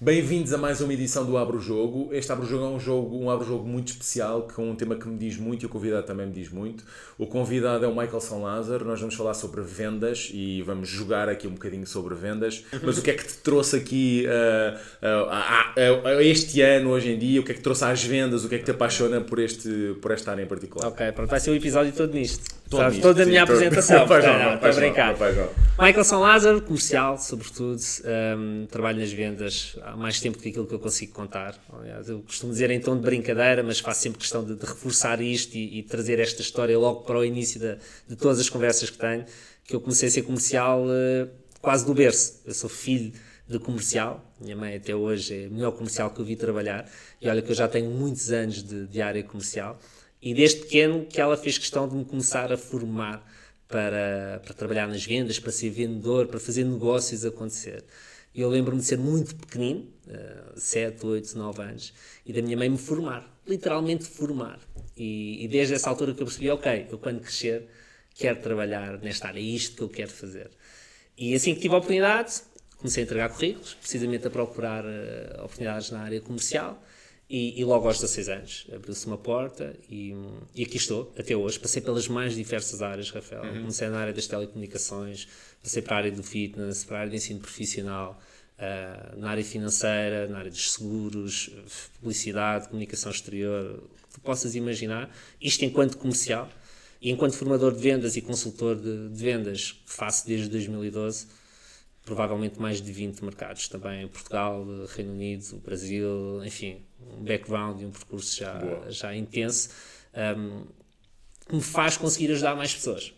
Bem-vindos a mais uma edição do Abro Jogo. Este Abro Jogo é um jogo, um Abro Jogo muito especial, com um tema que me diz muito e o convidado também me diz muito. O convidado é o Michael São Lázaro. Nós vamos falar sobre vendas e vamos jogar aqui um bocadinho sobre vendas. Mas o que é que te trouxe aqui uh, uh, uh, este ano, hoje em dia? O que é que te trouxe às vendas? O que é que te apaixona por, este, por esta área em particular? Ok, pronto, vai ser o episódio todo nisto. Todo Sabes, nisto, toda a sim, minha todo- apresentação. Estou a brincar. Michael São Lázaro, comercial, sobretudo. um, trabalho nas vendas há mais tempo que aquilo que eu consigo contar. Aliás, eu costumo dizer em tom de brincadeira, mas faço sempre questão de, de reforçar isto e, e trazer esta história logo para o início de, todas as conversas que tenho, que eu comecei a ser comercial eh, quase do berço. Eu sou filho de comercial. Minha mãe até hoje é a melhor comercial que eu vi trabalhar. E olha que eu já tenho muitos anos de, de área comercial. E desde pequeno que ela fez questão de me começar a formar para, para trabalhar nas vendas, para ser vendedor, para fazer negócios acontecer. E eu lembro-me de ser muito pequenino, 7, 8, 9 anos, e da minha mãe me formar, literalmente formar. E, e desde essa altura que eu percebi, ok, eu quando crescer quero trabalhar nesta área, é isto que eu quero fazer. E assim que tive a oportunidade, comecei a entregar currículos, precisamente a procurar eh, oportunidades na área comercial. E, e logo aos 16 anos abriu-se uma porta e, e aqui estou, até hoje. Passei pelas mais diversas áreas, Rafael. Comecei na área das telecomunicações, passei para a área do fitness, para a área de ensino profissional, ah, na área financeira, na área dos seguros, publicidade, comunicação exterior, o que tu possas imaginar. Isto enquanto comercial e enquanto formador de vendas e consultor de, de vendas, que faço desde 2012 provavelmente mais de 20 mercados, também Portugal, Reino Unido, Brasil, enfim, um background e um percurso já, já intenso, um, que me faz conseguir ajudar mais pessoas.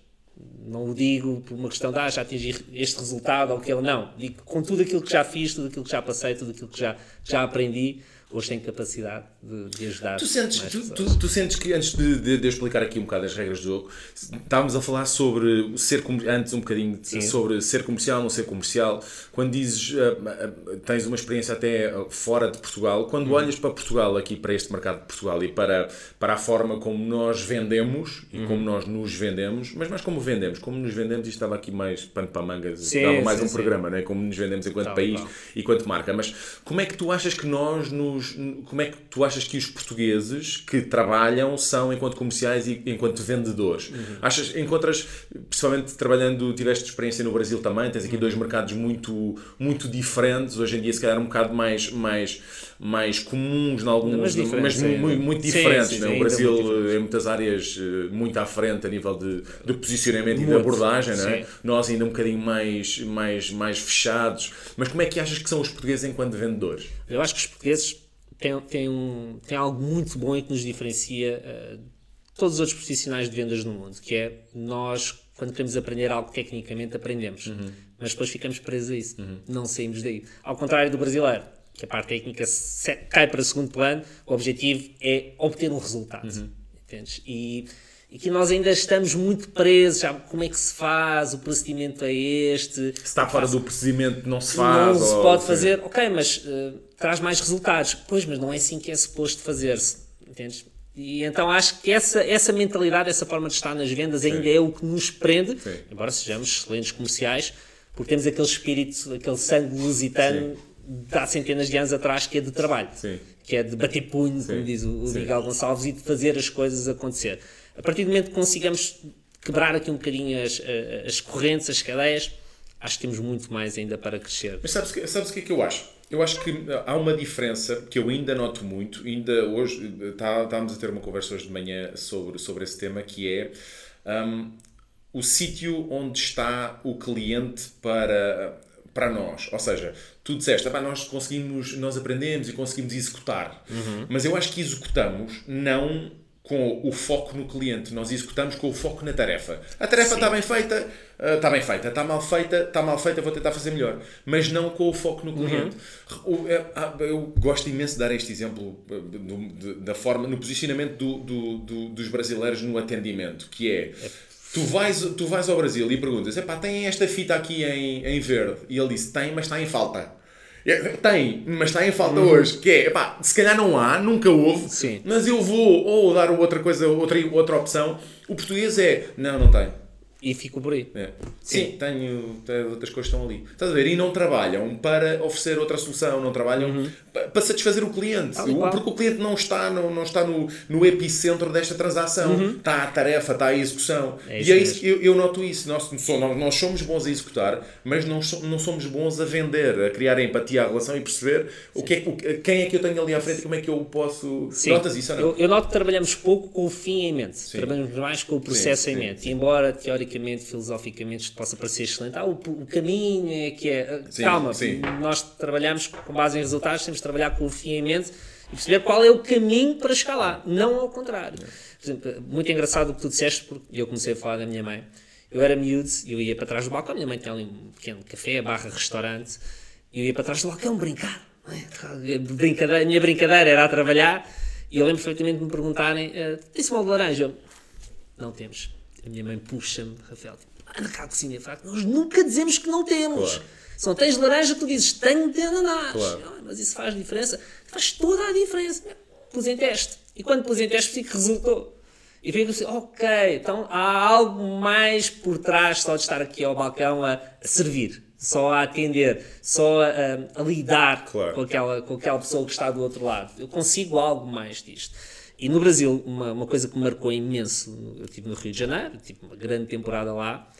Não o digo por uma questão de ah, já atingi este resultado ou aquele, não. Digo com tudo aquilo que já fiz, tudo aquilo que já passei, tudo aquilo que já, já aprendi, hoje tenho capacidade de, de ajudar Tu sentes, tu, tu- tu sentes que, antes de, de- de eu explicar aqui um bocado as regras do jogo, estávamos a falar sobre ser antes um bocadinho de- sobre ser comercial, não ser comercial. Quando dizes ah, ah, tens uma experiência até fora de Portugal, quando Uhum. olhas para Portugal, aqui para este mercado de Portugal e para, para a forma como nós vendemos Uhum. e como nós nos vendemos, mas mais como vendemos, como nos vendemos, isto estava aqui mais pano para mangas, Sim, dava mais sim, um sim. programa, não é? como nos vendemos enquanto Tal, país tal. e quanto marca. Mas como é que tu achas que nós nos. Como é que tu achas que os portugueses que trabalham são enquanto comerciais e enquanto vendedores? Uhum. Achas, encontras, principalmente trabalhando, tiveste experiência no Brasil também, tens aqui Uhum. dois mercados muito, muito diferentes, hoje em dia se calhar um bocado mais, mais, mais comuns em alguns, Mas diferentes mas ainda. muito, muito Sim, diferentes. sim, né? O Brasil muito diferentes. em muitas áreas eh, muito à frente a nível de, de posicionamento e de Muito. abordagem, é? Sim. nós ainda um bocadinho mais, mais, mais fechados. Mas como é que achas que são os portugueses enquanto vendedores? Eu acho que os portugueses têm, têm, um, têm algo muito bom e que nos diferencia eh, de todos os outros profissionais de vendas no mundo, que é nós, quando queremos aprender algo tecnicamente, aprendemos, Uhum. mas depois ficamos presos a isso, não saímos daí. Ao contrário do brasileiro, que a parte técnica cai para segundo plano, o objetivo é obter um resultado. Uhum. Entendes? E, e que nós ainda estamos muito presos, já como é que se faz, o procedimento é este. Se está fora do procedimento, não se faz. Não se pode sim. fazer, ok, mas eh, traz mais resultados. Pois, mas não é assim que é suposto fazer-se. Entendes? E então acho que essa, essa mentalidade, essa forma de estar nas vendas ainda é o que nos prende, Sim. embora sejamos excelentes comerciais, porque temos aquele espírito, aquele sangue lusitano de há centenas de anos atrás que é de trabalho, Sim. que é de bater punho, como diz o, o Sim. Miguel Gonçalves, e de fazer as coisas acontecer. A partir do momento que consigamos quebrar aqui um bocadinho as, as correntes, as cadeias, acho que temos muito mais ainda para crescer. Mas sabes, que- sabes o que é que eu acho? Eu acho que há uma diferença que eu ainda noto muito, ainda hoje tá, estávamos a ter uma conversa hoje de manhã sobre, sobre esse tema, que é um, o sítio onde está o cliente para, para nós. Ou seja, tu disseste, "Epá, nós conseguimos, nós aprendemos e conseguimos executar. Mas eu acho que executamos não com o foco no cliente, nós executamos com o foco na tarefa. A tarefa está bem feita, está bem feita, está mal feita, está mal feita, vou tentar fazer melhor. Mas não com o foco no cliente. O- é- ah, Eu gosto imenso de dar este exemplo de- da forma, no posicionamento do- do- do- dos brasileiros no atendimento, que é. Tu vais, tu vais ao Brasil e perguntas: epá, tem esta fita aqui em, em verde? E ele disse: tem, mas está em falta. É, Tem, mas está em falta hoje. Que é, epá, se calhar não há, nunca houve, Sim. mas eu vou ou dar outra coisa, outra, outra opção. O português é, não, não tem. E fico por aí. É. Sim, tenho, tenho, outras coisas estão ali. Estás a ver? E não trabalham para oferecer outra solução, não trabalham Uhum. pa- para satisfazer o cliente. E qual. porque o cliente não está, no, não está no, no epicentro desta transação. Está a tarefa, está a execução. Uhum. É e é isso que eu, eu noto isso. Nós, nós, somos bons a executar, mas não, não somos bons a vender, a criar empatia à relação e perceber o que é, o, que- quem é que eu tenho ali à frente e como é que eu posso. Sim. Notas isso ou não? Eu, eu noto que trabalhamos pouco com o fim em mente. Trabalhamos mais com o processo Sim, em sim, mente. Embora, teoricamente, filosoficamente, isto possa parecer excelente, ah, o, o caminho é que é. Sim, Calma, sim. nós trabalhamos com base em resultados, temos de trabalhar com o fim em mente e perceber qual é o caminho para chegar lá, não ao contrário. Por exemplo, muito engraçado o que tu disseste, porque eu comecei a falar da minha mãe. Eu era miúdo, eu ia para trás do balcão, minha mãe tinha ali um pequeno café, barra restaurante, e eu ia para trás do balcão brincar. é? Brincadeira, a minha brincadeira era a trabalhar, e eu lembro perfeitamente de me perguntarem: eh, tem-se mal de laranja? Não temos. A minha mãe puxa-me, Rafael, tipo, anda cá de facto, nós nunca dizemos que não temos. Claro. Se não tens laranja, tu dizes tenho de ananás. Claro. Ah, mas isso faz diferença? Faz toda a diferença. Pus em teste. E quando pus em teste, que resultou. E fico assim, ok, então há algo mais por trás só de estar aqui ao balcão a, a servir, só a atender, só a, a- a lidar Claro. com, aquela, com aquela pessoa que está do outro lado. Eu consigo algo mais disto. E no Brasil, uma, uma coisa que me marcou imenso, eu estive no Rio de Janeiro, tive uma grande temporada lá,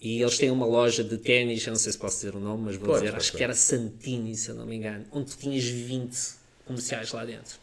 e eles têm uma loja de ténis, eu não sei se posso dizer o nome, mas vou Pode, dizer, pode, acho pode. que era Santini, se eu não me engano, onde tinhas 20 comerciais lá dentro.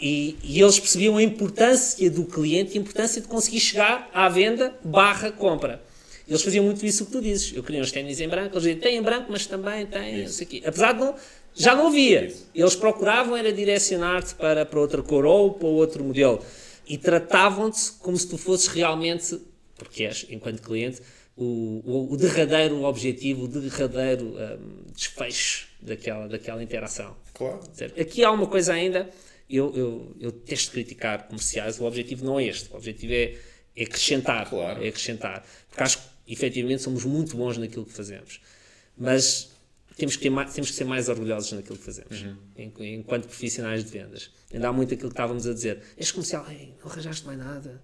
E, e eles percebiam a importância do cliente, a importância de conseguir chegar à venda barra compra. Eles faziam muito isso que tu dizes. Eu queria uns ténis em branco, eles diziam, tem em branco, mas também tem, não sei o quê. Apesar de não, já não havia. Eles procuravam era direcionar-te para, para outra cor ou para outro modelo. E tratavam-te como se tu fosses realmente, porque és, enquanto cliente, o, o, o derradeiro objetivo, o derradeiro hum, desfecho daquela, daquela interação. Claro. Aqui há uma coisa ainda, eu, eu, eu testo criticar comerciais, o objetivo não é este, o objetivo é, é acrescentar, Claro. é acrescentar, porque acho que efetivamente somos muito bons naquilo que fazemos, mas temos que, mais, temos que ser mais orgulhosos naquilo que fazemos, en- enquanto profissionais de vendas. Ainda há muito aquilo que estávamos a dizer, és comercial, Ei, não arranjaste mais nada,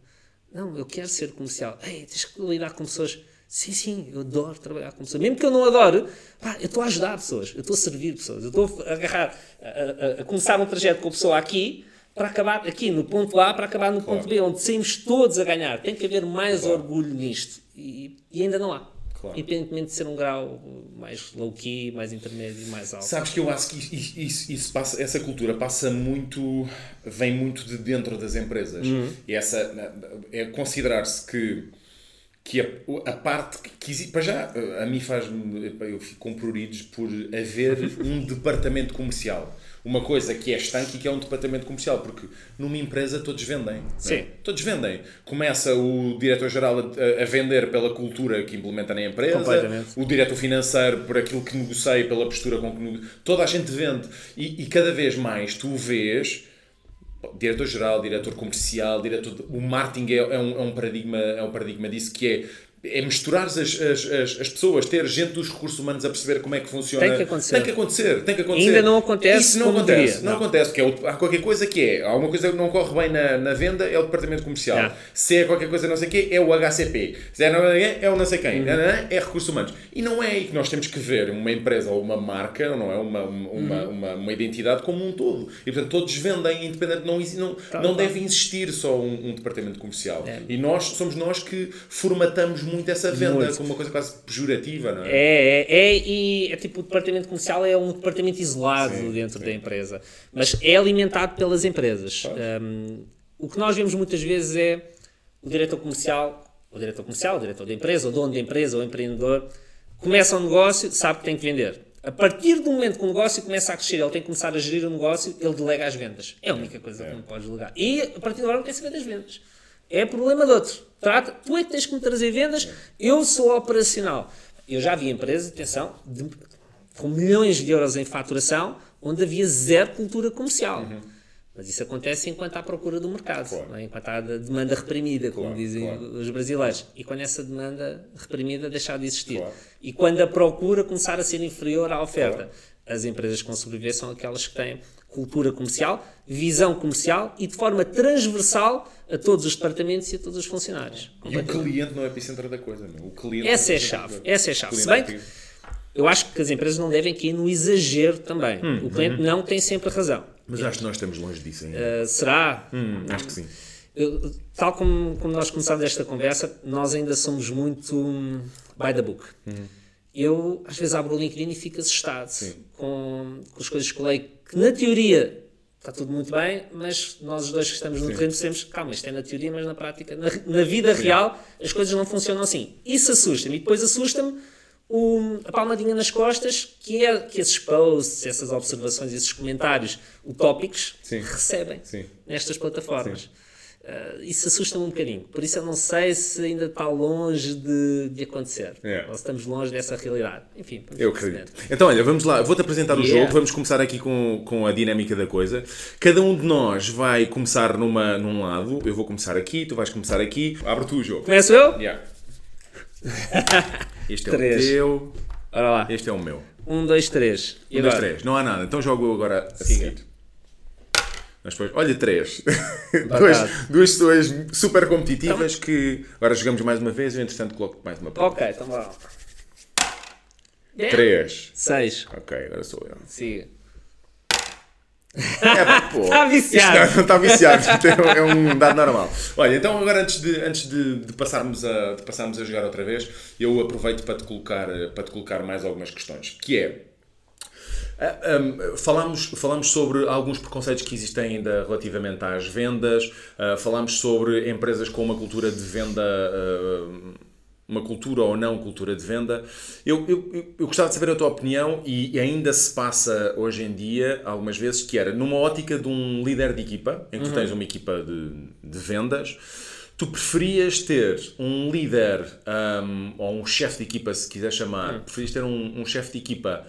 não, eu quero ser comercial, Ei, tens que lidar com pessoas, sim, sim, eu adoro trabalhar com pessoas, mesmo que eu não adore, pá, eu estou a ajudar pessoas, eu estou a servir pessoas, eu estou a agarrar, a, a- a começar um trajeto com a pessoa aqui, para acabar aqui no ponto A, para acabar no ponto B, onde saímos todos a ganhar. Tem que haver mais orgulho nisto. E, e ainda não há. Claro. Independentemente de ser um grau mais low-key, mais intermédio mais alto. Sabes que eu acho que isso, isso- isso passa, essa cultura passa muito, vem muito de dentro das empresas. E essa é considerar-se que, que a, a parte que, para já, a mim faz-me, eu fico com pruridos por haver um departamento comercial. Uma coisa que é estanque e que é um departamento comercial, porque numa empresa todos vendem. é? Sim. Todos vendem. Começa o diretor-geral a, a vender pela cultura que implementa na empresa, o diretor financeiro por aquilo que negocia, pela postura com que negocia. Toda a gente vende. E, e cada vez mais tu vês diretor-geral, diretor comercial, diretor. O marketing é, é um, é um paradigma, é um paradigma disso que é. É misturar as, as, as, as pessoas, ter gente dos recursos humanos a perceber como é que funciona. Tem que acontecer. Tem que acontecer. Tem que acontecer. Ainda não acontece Isso não acontece. Não, não. acontece, porque é há qualquer coisa que é. Há uma coisa que não corre bem na, na venda, é o departamento comercial. Yeah. Se é qualquer coisa não sei o quê, é o HCP. Se é não é o não sei quem. É recursos humanos. E não é aí que nós temos que ver uma empresa ou uma marca, não é? Uma, uma, uma, uma, uma identidade como um todo. E portanto todos vendem, independente, não, não, Tal não qual. deve existir só um, um departamento comercial. É. E nós somos nós que formatamos muito essa venda Muito. como uma coisa quase pejorativa, não é? É, é, é, e é tipo o departamento comercial é um departamento isolado Sim, dentro sim. da empresa, mas é alimentado pelas empresas. Um, o que nós vemos muitas vezes é o diretor comercial, o diretor comercial, o diretor da empresa, o dono da empresa, o empreendedor, começa um negócio, sabe que tem que vender. A partir do momento que o negócio começa a crescer, ele tem que começar a gerir o negócio, ele delega as vendas. É a única coisa que não podes delegar. E a partir de agora não quer saber das vendas. É problema de outro. Trata, tu é que tens que me trazer vendas, eu sou operacional. Eu já vi empresas, atenção, de- com milhões de euros em faturação, onde havia zero cultura comercial. Mas isso acontece enquanto há procura do mercado, Claro. é? enquanto há demanda reprimida, como Claro, dizem claro. os brasileiros. E quando essa demanda reprimida deixar de existir. E quando a procura começar a ser inferior à oferta. As empresas que vão sobreviver são aquelas que têm cultura comercial, visão comercial e de forma transversal a todos os departamentos e a todos os funcionários. E o cliente não é epicentro da coisa, meu. O cliente Essa é a o chave. Essa é a chave. Se cliente bem é que eu acho que as empresas não devem cair no exagero também. Hum, o cliente uhum. não tem sempre a razão. Mas acho que nós estamos longe disso ainda. Uh, será? Hum, acho que sim. Eu- tal como, como nós começámos esta conversa, nós ainda somos muito hum, by the book. Eu, às vezes, abro o LinkedIn e fico assustado com, com as coisas que leio, que na teoria está tudo muito bem, mas nós os dois que estamos no terreno percebemos, calma, isto é na teoria, mas na prática, na, na vida real, as coisas não funcionam assim. Isso assusta-me. E depois assusta-me o- a palmadinha nas costas que é que esses posts, essas observações, esses comentários utópicos Sim. recebem Sim. nestas plataformas. Uh, isso assusta-me um bocadinho. Por isso eu não sei se ainda está longe de, de acontecer. É. Ou se estamos longe dessa realidade. Enfim, Eu perceber. acredito. Então, olha, vamos lá. Vou-te apresentar o Yeah. jogo. Vamos começar aqui com, com a dinâmica da coisa. Cada um de nós vai começar numa, num lado. Eu vou começar aqui, tu vais começar aqui. Abre tu o jogo. Começo eu? Yeah. Este é Três. o teu. Ora lá. Este é o meu. Um, dois, três. E Um, dois, agora? três. Não há nada. Então jogo agora a seguir. Mas depois, olha, três. duas, duas pessoas super competitivas que agora jogamos mais uma vez. Eu, entretanto, coloco mais uma prova. Ok, então vá lá. É? Três. Seis. Ok, agora sou eu. Siga. É, pô. Está viciado. Isto Não, não está viciado. Isto É um dado normal. Olha, então agora antes de, antes de, de passarmos a, de passarmos a jogar outra vez, eu aproveito para te colocar, para te colocar mais algumas questões. Que é. Ah, um, falámos, falámos sobre alguns preconceitos que existem ainda relativamente às vendas, ah, falámos sobre empresas com uma cultura de venda, ah, uma cultura ou não cultura de venda. Eu, eu, eu- gostava de saber a tua opinião e ainda se passa hoje em dia, algumas vezes, que era numa ótica de um líder de equipa, em que tu tens uma equipa de, de vendas, tu preferias ter um líder um, ou um chefe de equipa, se quiser chamar, preferias ter um, um chefe de equipa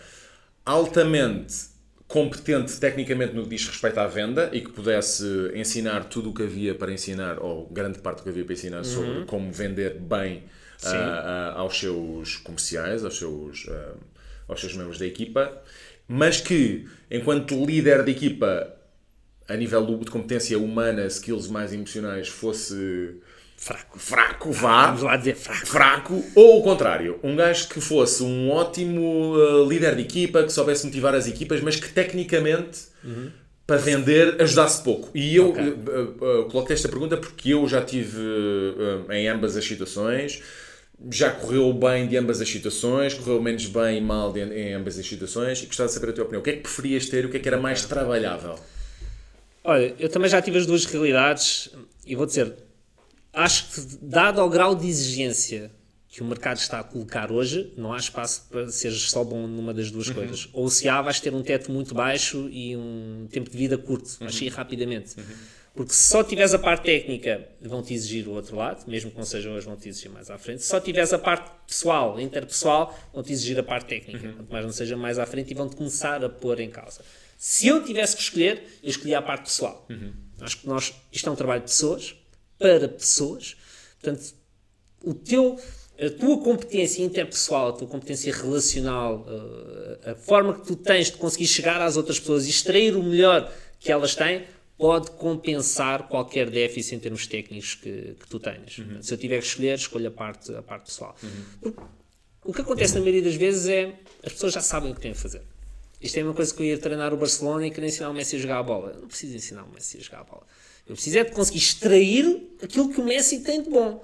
altamente competente tecnicamente no que diz respeito à venda e que pudesse ensinar tudo o que havia para ensinar, ou grande parte do que havia para ensinar sobre como vender bem ah, ah, aos seus comerciais, aos seus, ah, aos seus membros da equipa, mas que, enquanto líder de equipa, a nível de competência humana, skills mais emocionais, fosse Fraco. fraco, vá Vamos lá dizer fraco. fraco, ou o contrário, um gajo que fosse um ótimo uh, líder de equipa, que soubesse motivar as equipas, mas que tecnicamente para vender ajudasse pouco. E eu Ok. uh, uh, coloquei esta pergunta porque eu já tive em ambas as situações. Já correu bem de ambas as situações, correu menos bem e mal de- em ambas as situações e gostava de saber a tua opinião. O que é que preferias ter e o que é que era mais trabalhável? Olha, eu também já tive as duas realidades e vou dizer, acho que dado ao grau de exigência que o mercado está a colocar hoje, não há espaço para seres só bom numa das duas coisas. Ou se há, vais ter um teto muito baixo e um tempo de vida curto, vais sair rapidamente. Porque se só tiveres a parte técnica, vão-te exigir o outro lado, mesmo que não seja hoje, vão-te exigir mais à frente. Se só tiveres a parte pessoal, interpessoal, vão-te exigir a parte técnica, quanto mais não seja mais à frente, e vão-te começar a pôr em causa. Se eu tivesse que escolher, eu escolhia a parte pessoal. Acho que nós, isto é um trabalho de pessoas, para pessoas, portanto, o teu, a tua competência interpessoal, a tua competência relacional, eh, a forma que tu tens de conseguir chegar às outras pessoas e extrair o melhor que elas têm, pode compensar qualquer déficit em termos técnicos que, que tu tenhas. Se eu tiver que escolher, escolho a parte, a parte pessoal. Porque o que acontece na maioria das vezes é as pessoas já sabem o que têm a fazer. Isto é uma coisa que eu ia treinar o Barcelona e querer ensinar o Messi a jogar a bola. Eu não preciso ensinar o Messi a jogar a bola. Eu preciso é de conseguir extrair aquilo que o Messi tem de bom.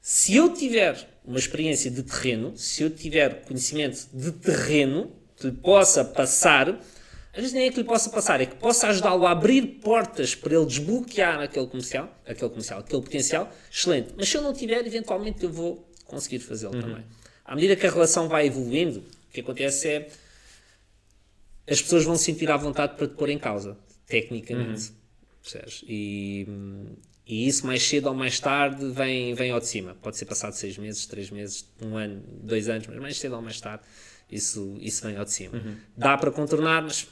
Se eu tiver uma experiência de terreno, se eu tiver conhecimento de terreno que lhe possa passar, às vezes nem é que lhe possa passar, é que possa ajudá-lo a abrir portas para ele desbloquear aquele comercial, aquele comercial, aquele potencial, excelente. Mas se eu não tiver, eventualmente eu vou conseguir fazê-lo também. À medida que a relação vai evoluindo, o que acontece é as pessoas vão se sentir à vontade para te pôr em causa, tecnicamente. Percebes? E, e isso mais cedo ou mais tarde vem, vem ao de cima. Pode ser passado seis meses, três meses, um ano, dois anos, mas mais cedo ou mais tarde isso, isso vem ao de cima. Dá para contornar, mas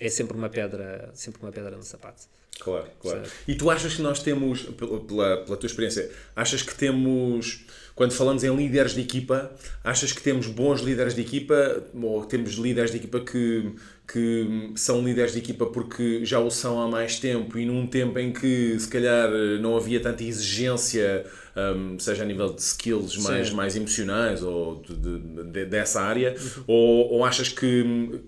é sempre uma pedra, sempre uma pedra no sapato. Claro, claro. E tu achas que nós temos, pela, pela tua experiência, achas que temos, quando falamos em líderes de equipa, achas que temos bons líderes de equipa? Ou temos líderes de equipa que, que são líderes de equipa porque já o são há mais tempo e num tempo em que se calhar não havia tanta exigência, um, seja a nível de skills mais, mais emocionais ou de, de, de, dessa área, ou, ou achas que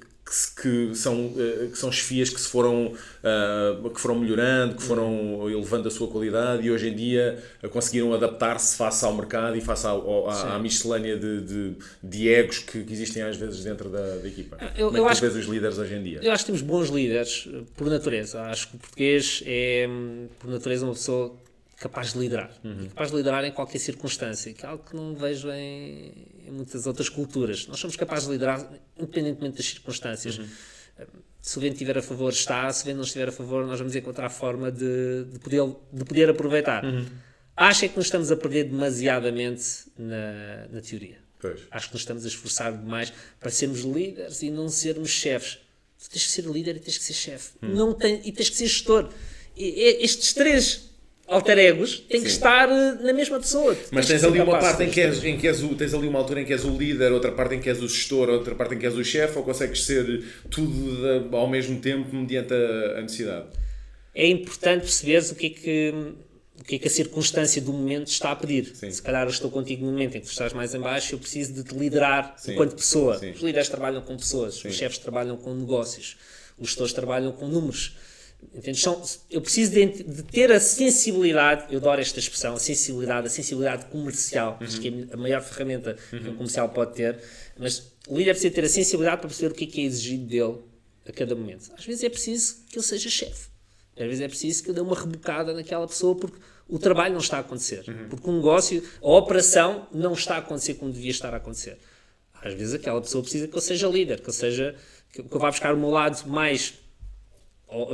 que, são, uh, que são chefias que se foram, uh, que foram melhorando, que foram elevando a sua qualidade e hoje em dia uh, conseguiram adaptar-se face ao mercado e face ao, à, à miscelânea de, de, de egos que, que, existem às vezes dentro da, da equipa. Eu, Como é tu vês os líderes hoje em dia? Eu acho que temos bons líderes por natureza. Acho que o português é, por natureza, uma pessoa capaz de liderar. Uhum. Capaz de liderar em qualquer circunstância, que é algo que não vejo em, em, muitas outras culturas. Nós somos capazes de liderar independentemente das circunstâncias. Uhum. Se o vento estiver a favor, está. Se o vento não estiver a favor, nós vamos encontrar a forma de, de, poder, de poder aproveitar. Uhum. Acho é que nos estamos a perder demasiadamente na, na teoria. Pois. Acho que nos estamos a esforçar demais para sermos líderes e não sermos chefes. Tu tens que ser líder e tens que ser chefe. Uhum. Não tem, e tens que ser gestor. E, e, estes três alter egos tem que estar eh, na mesma pessoa. Mas tens ali uma parte em que, és, em que és o, tens ali uma altura em que és o líder, outra parte em que és o gestor, outra parte em que és o chefe, ou consegues ser tudo ao mesmo tempo mediante a, a necessidade? É importante perceberes o que é que o que é que a circunstância do momento está a pedir. Sim. Se calhar eu estou contigo no momento em que tu estás mais em baixo, eu preciso de te liderar Sim. enquanto pessoa. Sim. Os líderes trabalham com pessoas, os chefes trabalham com negócios, os gestores trabalham com números. Entende? São, eu preciso de, de, ter a sensibilidade, eu adoro esta expressão, a sensibilidade, a sensibilidade comercial, uhum. acho que é a maior ferramenta uhum. que um comercial pode ter, mas o líder precisa ter a sensibilidade para perceber o que é, que é exigido dele a cada momento. Às vezes é preciso que ele seja chefe, às vezes é preciso que eu dê uma rebocada naquela pessoa porque o trabalho não está a acontecer, uhum. porque o negócio, a operação não está a acontecer como devia estar a acontecer. Às vezes aquela pessoa precisa que eu seja líder, que eu seja que eu vá buscar o meu lado mais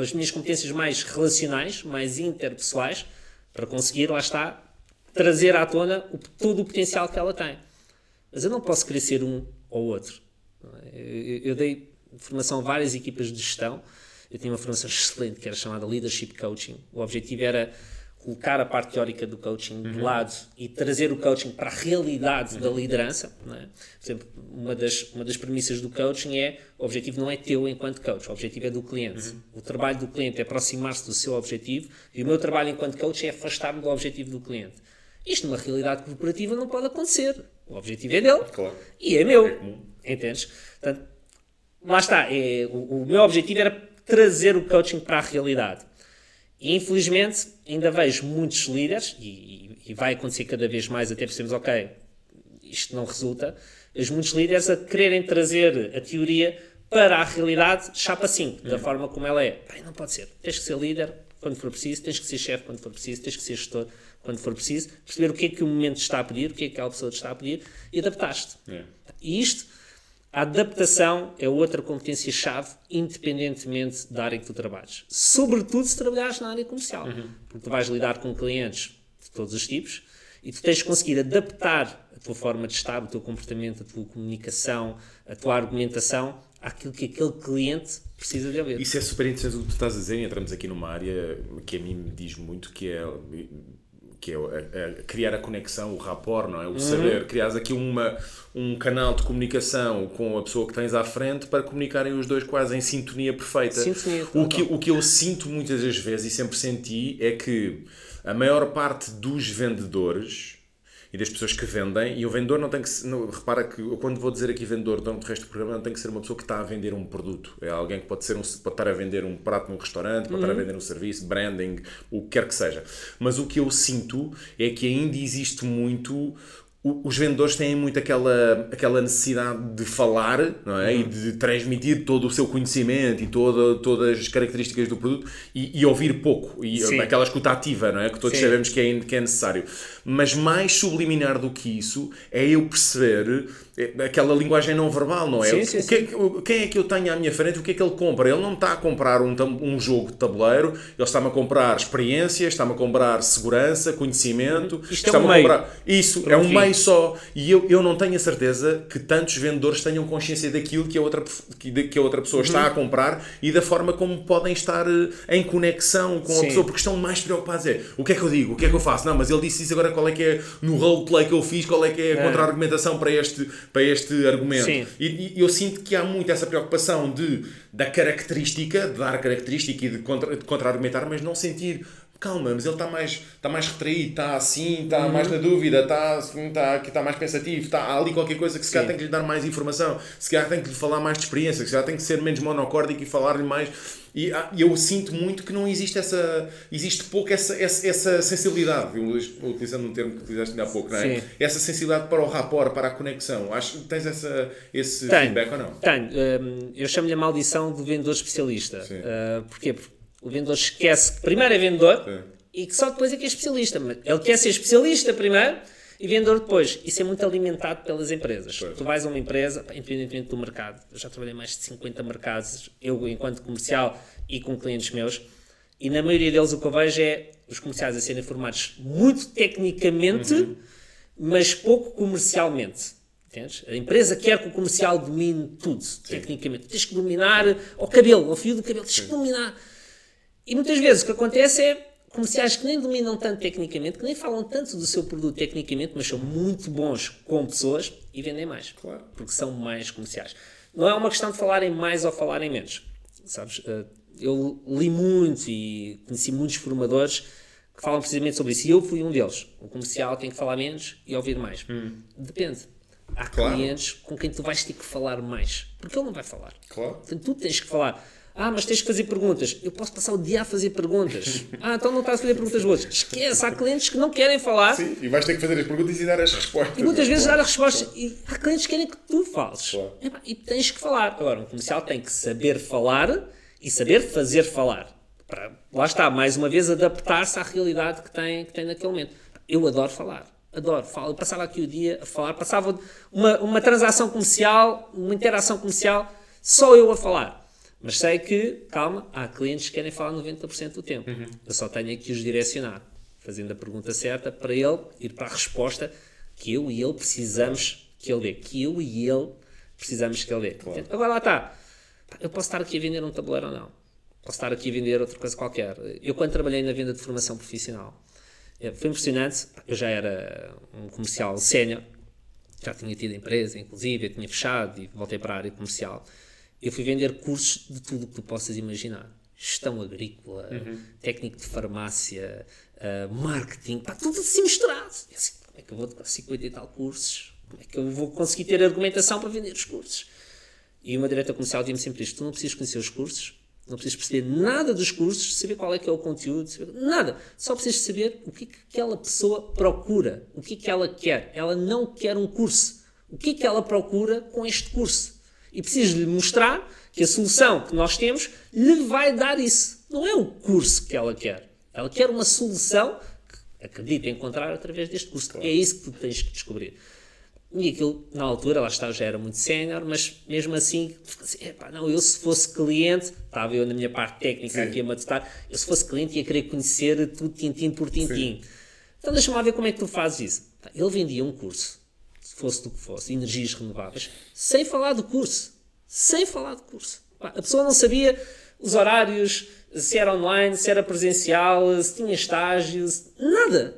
as minhas competências mais relacionais, mais interpessoais, para conseguir, lá está, trazer à tona o, todo o potencial que ela tem. Mas eu não posso querer ser um ou outro. É? Eu, eu dei formação a várias equipas de gestão. Eu tinha uma formação excelente que era chamada Leadership Coaching. O objetivo era colocar a parte teórica do coaching uhum. de lado e trazer o coaching para a realidade uhum. da liderança. É? Por exemplo, uma das, uma das premissas do coaching é o objetivo não é teu enquanto coach, o objetivo é do cliente. Uhum. O trabalho do cliente é aproximar-se do seu objetivo e o meu trabalho enquanto coach é afastar-me do objetivo do cliente. Isto numa realidade corporativa não pode acontecer. O objetivo é dele claro. e é meu. É Entendes? Portanto, lá está. É, o, o meu objetivo era trazer o coaching para a realidade. E infelizmente ainda vejo muitos líderes, e, e, vai acontecer cada vez mais até percebemos, ok, isto não resulta, vejo muitos líderes a quererem trazer a teoria para a realidade chapa 5, da uhum. forma como ela é. Pai, não pode ser. Tens que ser líder quando for preciso, tens que ser chefe quando for preciso, tens que ser gestor quando for preciso, perceber o que é que o momento está a pedir, o que é que aquela pessoa te está a pedir e adaptaste. É. E isto a adaptação é outra competência-chave, independentemente da área que tu trabalhes. Sobretudo se trabalhares na área comercial. Uhum. Porque tu vais lidar com clientes de todos os tipos e tu tens de conseguir adaptar a tua forma de estar, o teu comportamento, a tua comunicação, a tua argumentação àquilo que aquele cliente precisa de ouvir. Isso é super interessante o que tu estás a dizer. Entramos aqui numa área que a mim me diz muito, que é que é a, a criar a conexão, o rapport, não é? O uhum. saber, criares aqui uma, um canal de comunicação com a pessoa que tens à frente para comunicarem os dois quase em sintonia perfeita. Sintonia, o, que, o que eu sinto muitas das vezes e sempre senti é que a maior parte dos vendedores e das pessoas que vendem. E o vendedor não tem que. Não, repara que eu, quando vou dizer aqui vendedor durante o resto do programa, não tem que ser uma pessoa que está a vender um produto. É alguém que pode, ser um, pode estar a vender um prato num restaurante, pode uhum. estar a uhum. vender um serviço, branding, o que quer que seja. Mas o que eu sinto é que ainda existe muito os vendedores têm muito aquela, aquela necessidade de falar não é? Uhum. e de transmitir todo o seu conhecimento e toda, todas as características do produto e, e ouvir pouco, e Sim. aquela escuta ativa não é? que todos Sim. sabemos que é, que é necessário. Mas mais subliminar do que isso é eu perceber é, aquela linguagem não verbal, não é? Sim, sim, o que é quem é que eu tenho à minha frente? O que é que ele compra? Ele não está a comprar um, um jogo de tabuleiro, ele está-me a comprar experiência, está-me a comprar segurança, conhecimento. Isto é um a meio. Comprar... Isso, é um meio só. E eu, eu não tenho a certeza que tantos vendedores tenham consciência daquilo que a outra, que, a outra pessoa está a Uhum. comprar e da forma como podem estar eh, em conexão com a Sim. pessoa, porque estão mais preocupados. É o que é que eu digo, o que é que eu faço? Não, mas ele disse isso agora, qual é que é no roleplay que eu fiz, qual é que é a É. contra-argumentação para este, para este argumento. Sim. E, e eu sinto que há muito essa preocupação de, da característica, de dar característica e de, contra, de contra-argumentar, mas não sentir. Calma, mas ele está mais, está mais retraído, está assim, está Uhum. mais na dúvida, está, está, aqui está mais pensativo, está ali qualquer coisa que se calhar Sim. tem que lhe dar mais informação, se calhar tem que lhe falar mais de experiência, se calhar tem que ser menos monocórdico e falar-lhe mais. E e eu sinto muito que não existe essa. Existe pouco essa, essa, essa sensibilidade, utilizando um termo que utilizaste ainda há pouco, não é? Sim. Essa sensibilidade para o rapport, para a conexão. Acho tens essa, esse Tenho. feedback ou não? Tenho. Hum, eu chamo-lhe a maldição do vendedor especialista. Sim. Uh, porquê? Porque o vendedor esquece que primeiro é vendedor Sim. e que só depois é que é especialista. Ele quer ser especialista primeiro e vendedor depois. Isso é muito alimentado pelas empresas. Pois. Tu vais a uma empresa, independentemente do mercado, eu já trabalhei mais de 50 mercados, eu enquanto comercial e com clientes meus, e na maioria deles o que eu vejo é os comerciais a serem formados muito tecnicamente, mas pouco comercialmente. Entendes? A empresa quer que o comercial domine tudo, tecnicamente. Tens que dominar ao cabelo, ao fio do cabelo, tens que dominar. E muitas vezes o que acontece é comerciais que nem dominam tanto tecnicamente, que nem falam tanto do seu produto tecnicamente, mas são muito bons com pessoas e vendem mais. Claro. Porque são mais comerciais. Não é uma questão de falarem mais ou falarem menos. Sabes? Eh, Eu li muito e conheci muitos formadores que falam precisamente sobre isso. E eu fui um deles. O comercial tem que falar menos e ouvir mais. Depende. Há Hum. Claro. clientes com quem tu vais ter que falar mais. Porque ele não vai falar. Claro. Portanto, tu tens que falar. Ah, mas tens que fazer perguntas. Eu posso passar o dia a fazer perguntas. Ah, então não estás a fazer perguntas boas. Esquece, há clientes que não querem falar Sim, e vais ter que fazer as perguntas e dar as respostas. e muitas vezes dar Claro. a resposta. E há clientes que querem que tu fales. Claro. E tens que falar. Agora, um comercial tem que saber falar e saber fazer falar. Para, lá está, mais uma vez, adaptar-se à realidade que tem, que tem naquele momento. Eu adoro falar. Adoro. Falo. Eu passava aqui o dia a falar. Passava uma, uma transação comercial, uma interação comercial, só eu a falar. Mas sei que, calma, há clientes que querem falar 90% do tempo. Eu só tenho que os direcionar, fazendo a pergunta certa para ele ir para a resposta que eu e ele precisamos que ele dê. Que eu e ele precisamos que ele dê. Entende? Agora lá está. Eu posso estar aqui a vender um tabuleiro ou não. Posso estar aqui a vender outra coisa qualquer. Eu, quando trabalhei na venda de formação profissional, eh, foi impressionante. Eu já era um comercial sénior, já tinha tido empresa, inclusive, eu tinha fechado e voltei para a área comercial. Eu fui vender cursos de tudo o que tu possas imaginar. Gestão agrícola, técnico de farmácia, eh, marketing, pá, tudo assim misturado. Eu assim, como é que eu vou tocar 50 e tal cursos? Como é que eu vou conseguir ter argumentação para vender os cursos? E uma diretora comercial dizia-me sempre isto: tu não precisas conhecer os cursos, não precisas perceber nada dos cursos, saber qual é que é o conteúdo, saber- nada. Só precisas saber o que é que aquela pessoa procura, o que é que ela quer. Ela não quer um curso. O que é que ela procura com este curso? E precisas lhe mostrar que a solução que nós temos lhe vai dar isso. Não é o curso que ela quer. Ela quer uma solução que acredita encontrar através deste curso. É isso que tu tens que descobrir. E aquilo, na altura, lá está, já era muito sénior, mas mesmo assim, assim, epá, não, eu se fosse cliente, estava eu na minha parte técnica Sim. aqui a matutar, eu se fosse cliente ia querer conhecer tudo tintim por tintim. Então deixa-me lá ver como é que tu fazes isso. Ele vendia um curso, fosse do que fosse, energias renováveis, sem falar do curso. Sem falar do curso. A pessoa não sabia os horários, se era online, se era presencial, se tinha estágios, nada.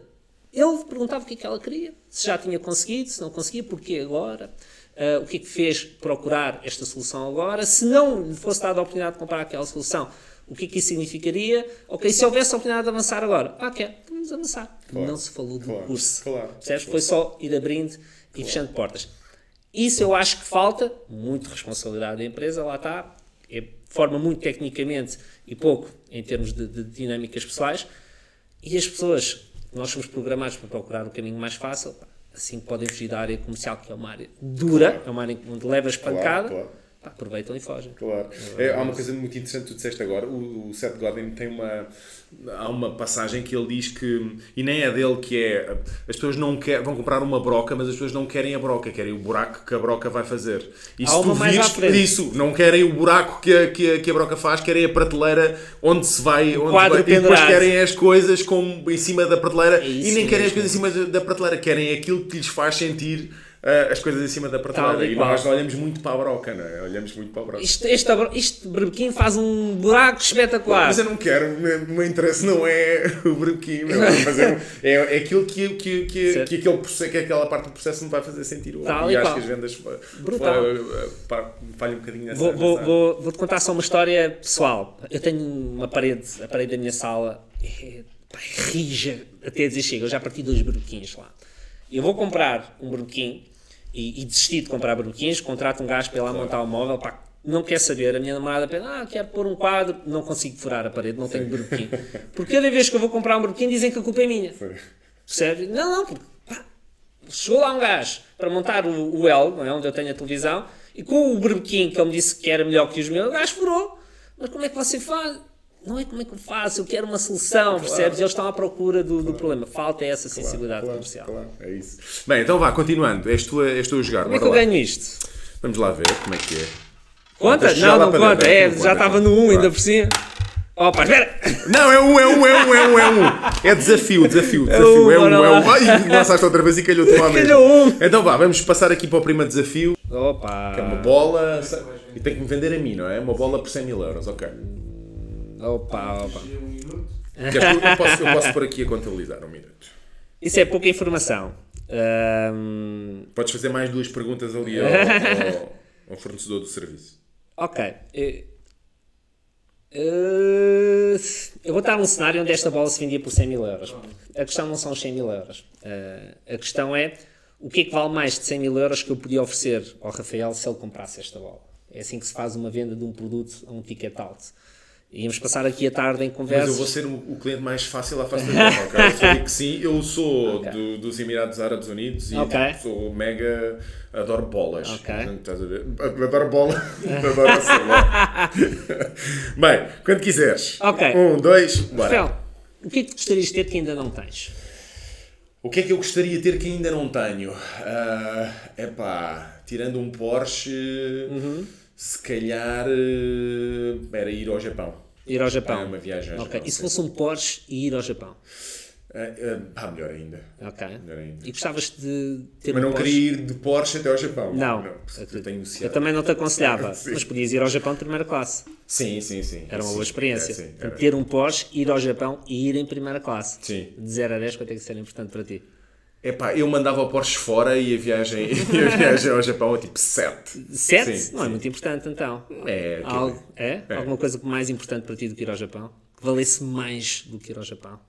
Ele perguntava o que é que ela queria, se já tinha conseguido, se não conseguia, porquê agora, ah, o que é que fez procurar esta solução agora, se não lhe fosse dada a oportunidade de comprar aquela solução, o que é que isso significaria? Ok, se houvesse a oportunidade de avançar agora, quer, vamos avançar. Claro, Não se falou do claro, curso. claro, Percebes? Foi só ir abrindo e fechando portas. Isso eu acho que falta, muito responsabilidade da empresa, lá está, é, forma muito tecnicamente e pouco em termos de, de dinâmicas pessoais, e as pessoas, nós somos programados para procurar o caminho mais fácil, assim podem fugir da área comercial, que é uma área dura, é uma área onde levas pancada, claro. pá, aproveitam e fogem. Claro. É, há uma coisa muito interessante que tu disseste agora. O, o Seth Godin tem uma. Há uma passagem que ele diz que. E nem é dele que é. As pessoas não quer, vão comprar uma broca, mas as pessoas não querem a broca, querem o buraco que a broca vai fazer. E Há se tu vires isso, não querem o buraco que a, que a, que a broca faz, querem a prateleira onde se vai. Onde vai e depois querem as coisas como em cima da prateleira É e nem querem as coisas em cima da prateleira, querem aquilo que lhes faz sentir. Ah, as coisas em cima da prateleira. Tal e E nós olhamos muito para a broca, não é? Olhamos muito para a broca. Isto, este, este berbequim faz um buraco espetacular. Mas eu não quero, o meu- meu interesse não é o branquinho, meu, mas é, é, é aquilo que, que, que, que, aquele processo, que aquela parte do processo me vai fazer sentir Tal E e acho qual. que as vendas fa- falham um bocadinho nessa. Vou, vou, vou, vou-te contar só uma história pessoal. Eu tenho uma parede, a parede da minha sala é, pá, é rija até dizer chega. Eu já parti dois berbequins lá. Eu vou comprar um berbequim e, e desisti de comprar berbequins, contrato um gajo para ir lá montar o móvel, pá, não quer saber. A minha namorada pensa, ah, quero pôr um quadro, não consigo furar a parede, não tenho berbequim. Porque cada vez que eu vou comprar um berbequim dizem que a culpa é minha. Percebe? Não, não, porque pá, chegou lá um gajo para montar o, o L, não é, onde eu tenho a televisão, e com o berbequim que ele me disse que era melhor que os meus, o gajo furou. Mas como é que você faz? Não é como é que eu faço, eu quero uma solução, percebes? Eles estão à procura do, do problema. Falta essa sensibilidade Claro, comercial. claro, é isso. Bem, então vá, continuando. És tu a, és tu a jogar. Como é que eu lá. ganho isto? Vamos lá ver como é que é. Conta? Não, não conta. dentro, É, não já estava no 1 ainda Vai. por cima. Opa, espera! Não, é um, é um, é um, é um, é um. É desafio, desafio, um, desafio. É um, é lá. um. Ai, lançaste outra vez e calhou-te lá mesmo. Calhou um. Então vá, vamos passar aqui para o primeiro desafio. Opa! É uma bola. E tem que me vender a mim, não é? Uma bola por 100 mil euros, ok. Opa, opa. um. Queres que eu, posso, eu posso pôr aqui a contabilizar um minuto. Isso é pouca informação. Ahm, Podes fazer mais duas perguntas ali ao, ao- ao fornecedor do serviço. Ok. Eh, eh, eu vou dar um cenário onde esta bola se vendia por 100 mil euros. A questão não são os 100 mil euros. Eh, a questão é o que é que vale mais de 100 mil euros que eu podia oferecer ao Rafael se ele comprasse esta bola. É assim que se faz uma venda de um produto a um ticket alto. Íamos passar aqui a tarde em Mas conversas. eu vou ser o, cliente mais fácil à face da ok? Eu que sim, eu sou Ok. do- dos Emirados Árabes Unidos e Ok. sou mega. Adoro bolas. Ok. Portanto, Estás a ver? Adoro bola. Adoro bola. Bem, quando quiseres. Ok. Um, dois, bora. Rafael, o que é que gostarias de ter que ainda não tens? O que é que eu gostaria de ter que ainda não tenho? É epá, tirando um Porsche, Uhum. se calhar eh, era ir ao Japão. Ir ao Japão. É uma viagem ao Ok. Japão, E se fosse um Porsche e ir ao Japão? Ah, ah, pá, melhor ainda. Ok. Melhor ainda. E gostavas de ter Mas um não Porsche? queria ir de Porsche até ao Japão. Não, porque eu tenho o eu também não te aconselhava, mas podias ir ao Japão de primeira classe. Sim, sim, sim. Era uma boa experiência. é, sim, era. Ter um Porsche, ir ao Japão e ir em primeira classe. Sim. De 0 a 10, quanto é que isso era importante para ti? Epá, eu mandava o Porsche fora e a viagem, e a viagem ao Japão é tipo 7. 7? Sim, não é sim. muito importante então. É, aquilo- Algo, é? É. Alguma coisa mais importante para ti do que ir ao Japão? Que valesse mais do que ir ao Japão?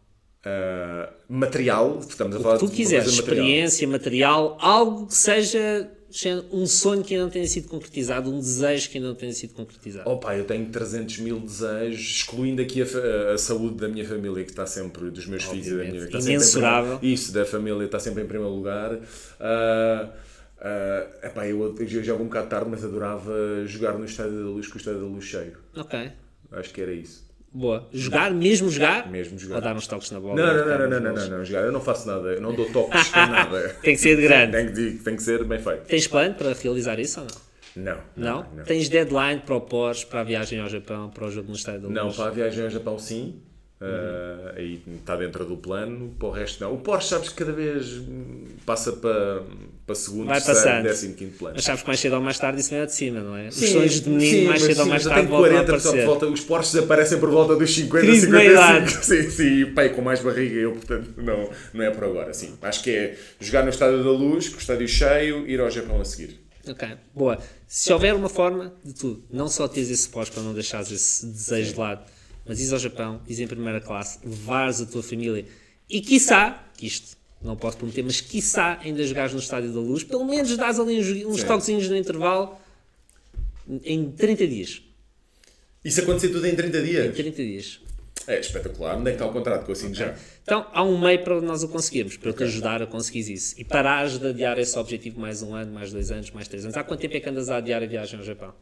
Ah, material, estamos a falar Tu de quiseres, coisa material. experiência, material, algo que seja um sonho que ainda não tenha sido concretizado, um desejo que ainda não tenha sido concretizado. Opa, eu tenho 300 mil desejos, excluindo aqui a, a saúde da minha família, que está sempre, dos meus filhos e da minha Obviamente. em Imensurável. primeiro- Isso, da família está sempre em primeiro lugar. Ah, ah, epá, eu, eu jogo um bocado tarde, mas adorava jogar no Estádio da Luz com o Estádio da Luz cheio. Ok, Acho que era isso. Boa. Jogar, mesmo jogar? Mesmo jogar. Ou dar uns toques na bola? Não, não, não, não, não, não, não, jogar. Eu não faço nada, eu não dou toques nem nada. Tem que ser de grande. Tem que, tem que ser bem feito. Tens plano para realizar isso ou não? Não. Não? Tens deadline para o Porsche, para a viagem ao Japão, para o jogo no Estádio da Luz? Não, para a viagem ao Japão sim. Uh, aí está dentro do plano, para o resto não. O Porsche, sabes que cada vez hum, passa para, para segundo, Vai terceiro, décimo, quinto plano. Mas sabes que mais cedo ou mais tarde isso vem de cima, não é? Os Sim, sonhos de menino, sim, mais cedo ou sim, mais já tarde voltam a 40, só aparecer. volta, os Porsches aparecem por volta dos 50, Crise de 55. meia-idade. Sim, sim, pai, com mais barriga eu, portanto, não, não é por agora. Sim, acho que é jogar no Estádio da Luz, com o estádio cheio, ir ao Japão a seguir. Ok, boa. Se houver uma forma de tu, não só teres esse pós para não deixares esse desejo de lado, mas ires ao Japão, ires em primeira classe, levares a tua família e quiçá, isto não posso prometer, mas quiçá ainda jogares no Estádio da Luz, pelo menos dás ali uns, uns toquezinhos no intervalo em 30 dias. Isso acontecer tudo em 30 dias? 30 dias. É espetacular. Onde é que está o contrato que eu assino já? Então, há um meio para nós o conseguirmos, para te ajudar a conseguir isso. E parares de adiar esse objetivo mais um ano, mais dois anos, mais três anos. Há quanto tempo é que andas a adiar a viagem ao Japão?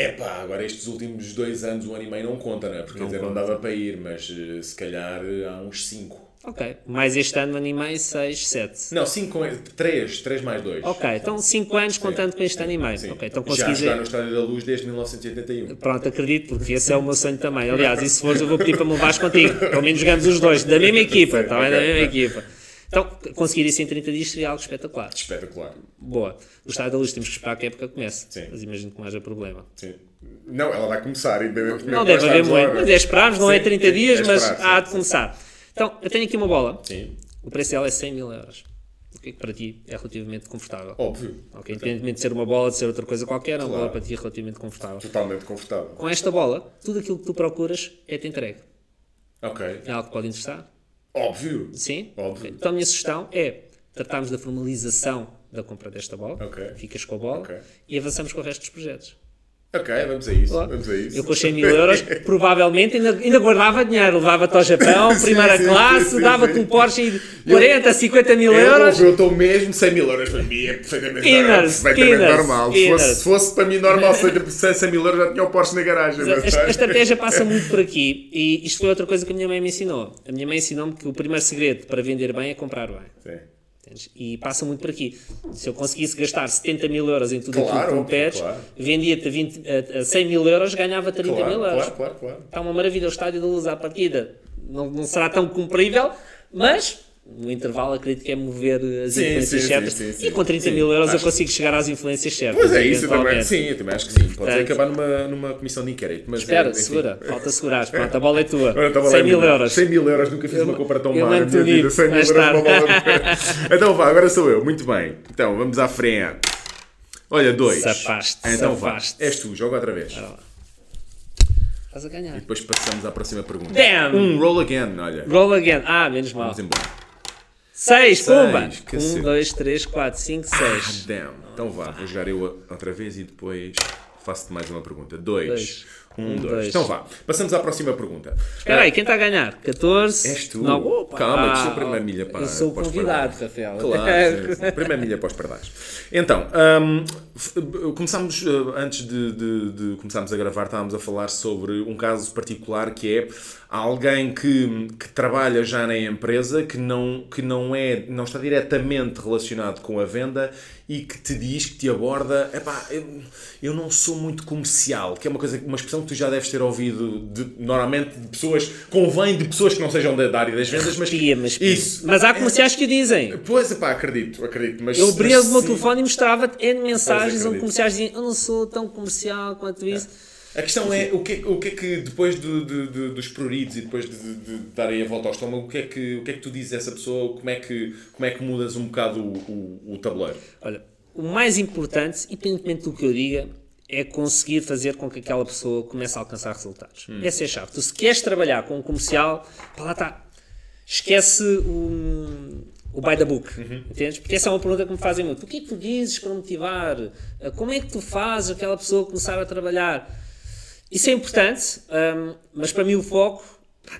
É pá, agora estes últimos dois anos, um ano e meio não conta, não é? Porque quer dizer, não dava para ir, mas eh, se calhar eh, há uns cinco. Ok. Mais este ano, um ano e meio, 6, 7. Não, cinco, com- três, três mais dois. Ok, então 5 anos contando com este ano e meio. Sim. Ok, então Já consegui jogar no dizer. Estádio da Luz desde 1981. Pronto, acredito, porque esse é o meu sonho também. Aliás, e se fores, eu vou pedir para me levares contigo. Pelo menos jogamos os dois, da mesma equipa, está bem? Da mesma equipa. Então, conseguir isso em 30 dias seria algo espetacular. Espetacular. Boa. O Estádio da Luz temos que esperar que a época comece. Sim. Mas imagino que não haja problema. Sim. Não, ela vai começar. Independentemente Não de deve haver muito, mas é esperarmos, não é Sim, 30 sim, dias, é mas há de começar. Então, eu tenho aqui uma bola. Sim, O preço dela é 100 mil euros. O que é que para ti é relativamente confortável? óbvio. Ok, independentemente de ser uma bola, de ser outra coisa qualquer, é uma Claro. bola para ti relativamente confortável. Totalmente confortável. Com esta bola, tudo aquilo que tu procuras é-te entregue. Ok. É algo que pode interessar? Óbvio. Sim? Óbvio. Então a minha sugestão é tratarmos da formalização da compra desta bola. Ok. Ficas com a bola Ok. e avançamos com o resto dos projetos. Ok, vamos a isso. Vamos a isso. Eu com os 100 mil euros, provavelmente ainda, ainda guardava dinheiro. Levava-te ao Japão, primeira sim, classe, sim, sim, dava-te um Porsche de 40, 50 mil Eu- euros. Eu estou mesmo 100 mil euros para mim, é perfeitamente, Peanuts, perfeitamente peanuts, normal. Se fosse, se fosse para mim normal, seja 100 mil euros já tinha o Porsche na garagem. Mas- a- a estratégia passa muito por aqui e isto foi outra coisa que a minha mãe me ensinou. A minha mãe ensinou-me que o primeiro segredo para vender bem é comprar bem. Sim. Entendes? E passa muito por aqui. Se eu conseguisse gastar 70 mil euros em tudo Claro, aquilo que me pedes, claro. vendia-te a, 20, a, a 100 mil euros, ganhava 30 Claro, mil euros. claro, claro, claro. Está uma maravilha o estádio da luz à partida. Não, não será tão cumprível, mas no intervalo acredito que é mover as Sim, influências sim, certas. sim, e com 30 sim. mil euros eu consigo chegar às influências certas. Pois é, isso eu também. Sim, eu também acho que sim. Pode Portanto- acabar numa, numa comissão de inquérito. Mas, Espera, enfim. segura, falta segurar. Pronto, a bola é tua. Olha, lá 100 em mil euros. 100 mil euros, nunca fiz uma compra tão eu má na minha vida. unido, 100 mil euros uma bola. então vá, agora sou eu. Muito bem. Então, vamos à frente. Olha, dois. Safaste, Então vá. safaste. És tu, joga outra vez. Estás a ganhar. Depois passamos à próxima pergunta. Damn! Um roll again, olha. Roll again. Ah, menos mal. Vamos embora. 6, pumba! 1, 2, 3, 4, 5, 6. Damn. Então vá, vou jogar eu outra vez e depois faço-te mais uma pergunta. 2. Um, Um, dois. dois. Então vá, passamos à próxima pergunta. Espera aí, quem está a ganhar? 14. És tu. Não, opa, Calma, ah, a primeira milha para Eu sou o convidado, pardais. Rafael. Claro, primeira milha para os pardais. Então, f- começámos, uh, antes de, de- de começarmos a gravar, estávamos a falar sobre um caso particular que é alguém que, que trabalha já na empresa, que não, que não, é, não está diretamente relacionado com a venda e que te diz, que te aborda, epá, eu, eu não sou muito comercial, que é uma, coisa, uma expressão que tu já deves ter ouvido de- normalmente de pessoas, convém de pessoas que não sejam da, da área das vendas, mas... Pia, mas. Isso. mas há comerciais que o dizem. Pois, epá, acredito, acredito. Mas, Eu abria o meu telefone e mostrava-te N mensagens onde comerciais diziam eu não sou tão comercial quanto isso. A questão é o que, o que é que depois do- do- do- dos pruridos e depois de, de- de darem a volta ao estômago, o que, é que, o que é que tu dizes a essa pessoa? Como é que, como é que mudas um bocado o, o, o tabuleiro? Olha, o mais importante, independentemente do que eu diga, é conseguir fazer com que aquela pessoa comece a alcançar resultados. Essa é a chave. Tu, se queres trabalhar com um comercial, pá, lá está. Esquece o, o by the book. Entendes? Porque essa é uma pergunta que me fazem muito. O que é que tu dizes para motivar? Como é que tu fazes aquela pessoa começar a trabalhar? Isso é importante, hum, mas para mim o foco,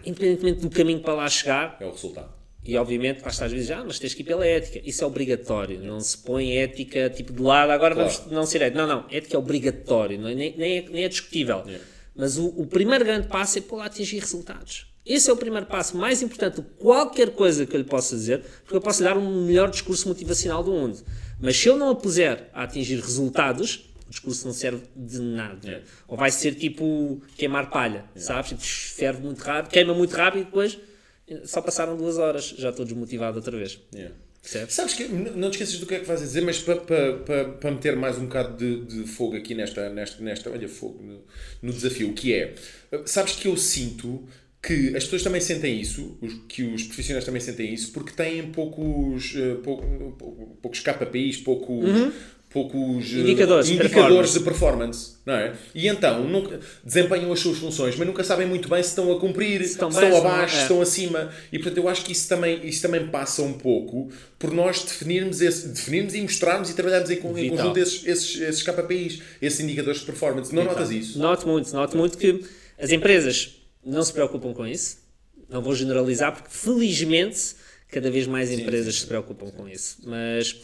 independentemente do caminho para lá chegar, É o resultado. e obviamente, às vezes, ah, mas tens que ir pela ética. Isso é obrigatório. Não se põe ética tipo de lado, agora Claro. vamos não ser ético. Não, não. Ética é obrigatório, não é, nem, nem, é, nem é discutível. Mas o, o primeiro grande passo é pôr lá atingir resultados. Esse é o primeiro passo mais importante de qualquer coisa que eu lhe possa dizer, porque eu posso lhe dar um melhor discurso motivacional do mundo. Mas se eu não a puser a atingir resultados, o discurso não serve de nada. Ou vai ser tipo queimar palha, sabes? Tipo, ferve muito rápido, queima muito rápido e depois só passaram duas horas, já estou desmotivado outra vez. Yeah. Percebes? Sabes que não te esqueças do que é que vais dizer, mas para pa, pa, pa meter mais um bocado de, de fogo aqui nesta, nesta, nesta olha, fogo no, no desafio, que é, sabes que eu sinto que as pessoas também sentem isso, que os profissionais também sentem isso, porque têm poucos, eh, pou- pou- poucos KPIs, poucos, poucos eh. Indicadores de indicadores de performance, não é? E então nunca, desempenham as suas funções, mas nunca sabem muito bem se estão a cumprir, se estão estão, bem, se não- abaixo, se é. estão acima. E portanto eu acho que isso também, isso também passa um pouco por nós definirmos, esse, definirmos e mostrarmos e trabalharmos em, em Vital. conjunto esses, esses, esses KPIs, esses indicadores de performance. Não notas isso? Noto muito, noto muito que as empresas não se preocupam com isso. Não vou generalizar, porque felizmente cada vez mais empresas se preocupam com isso. Mas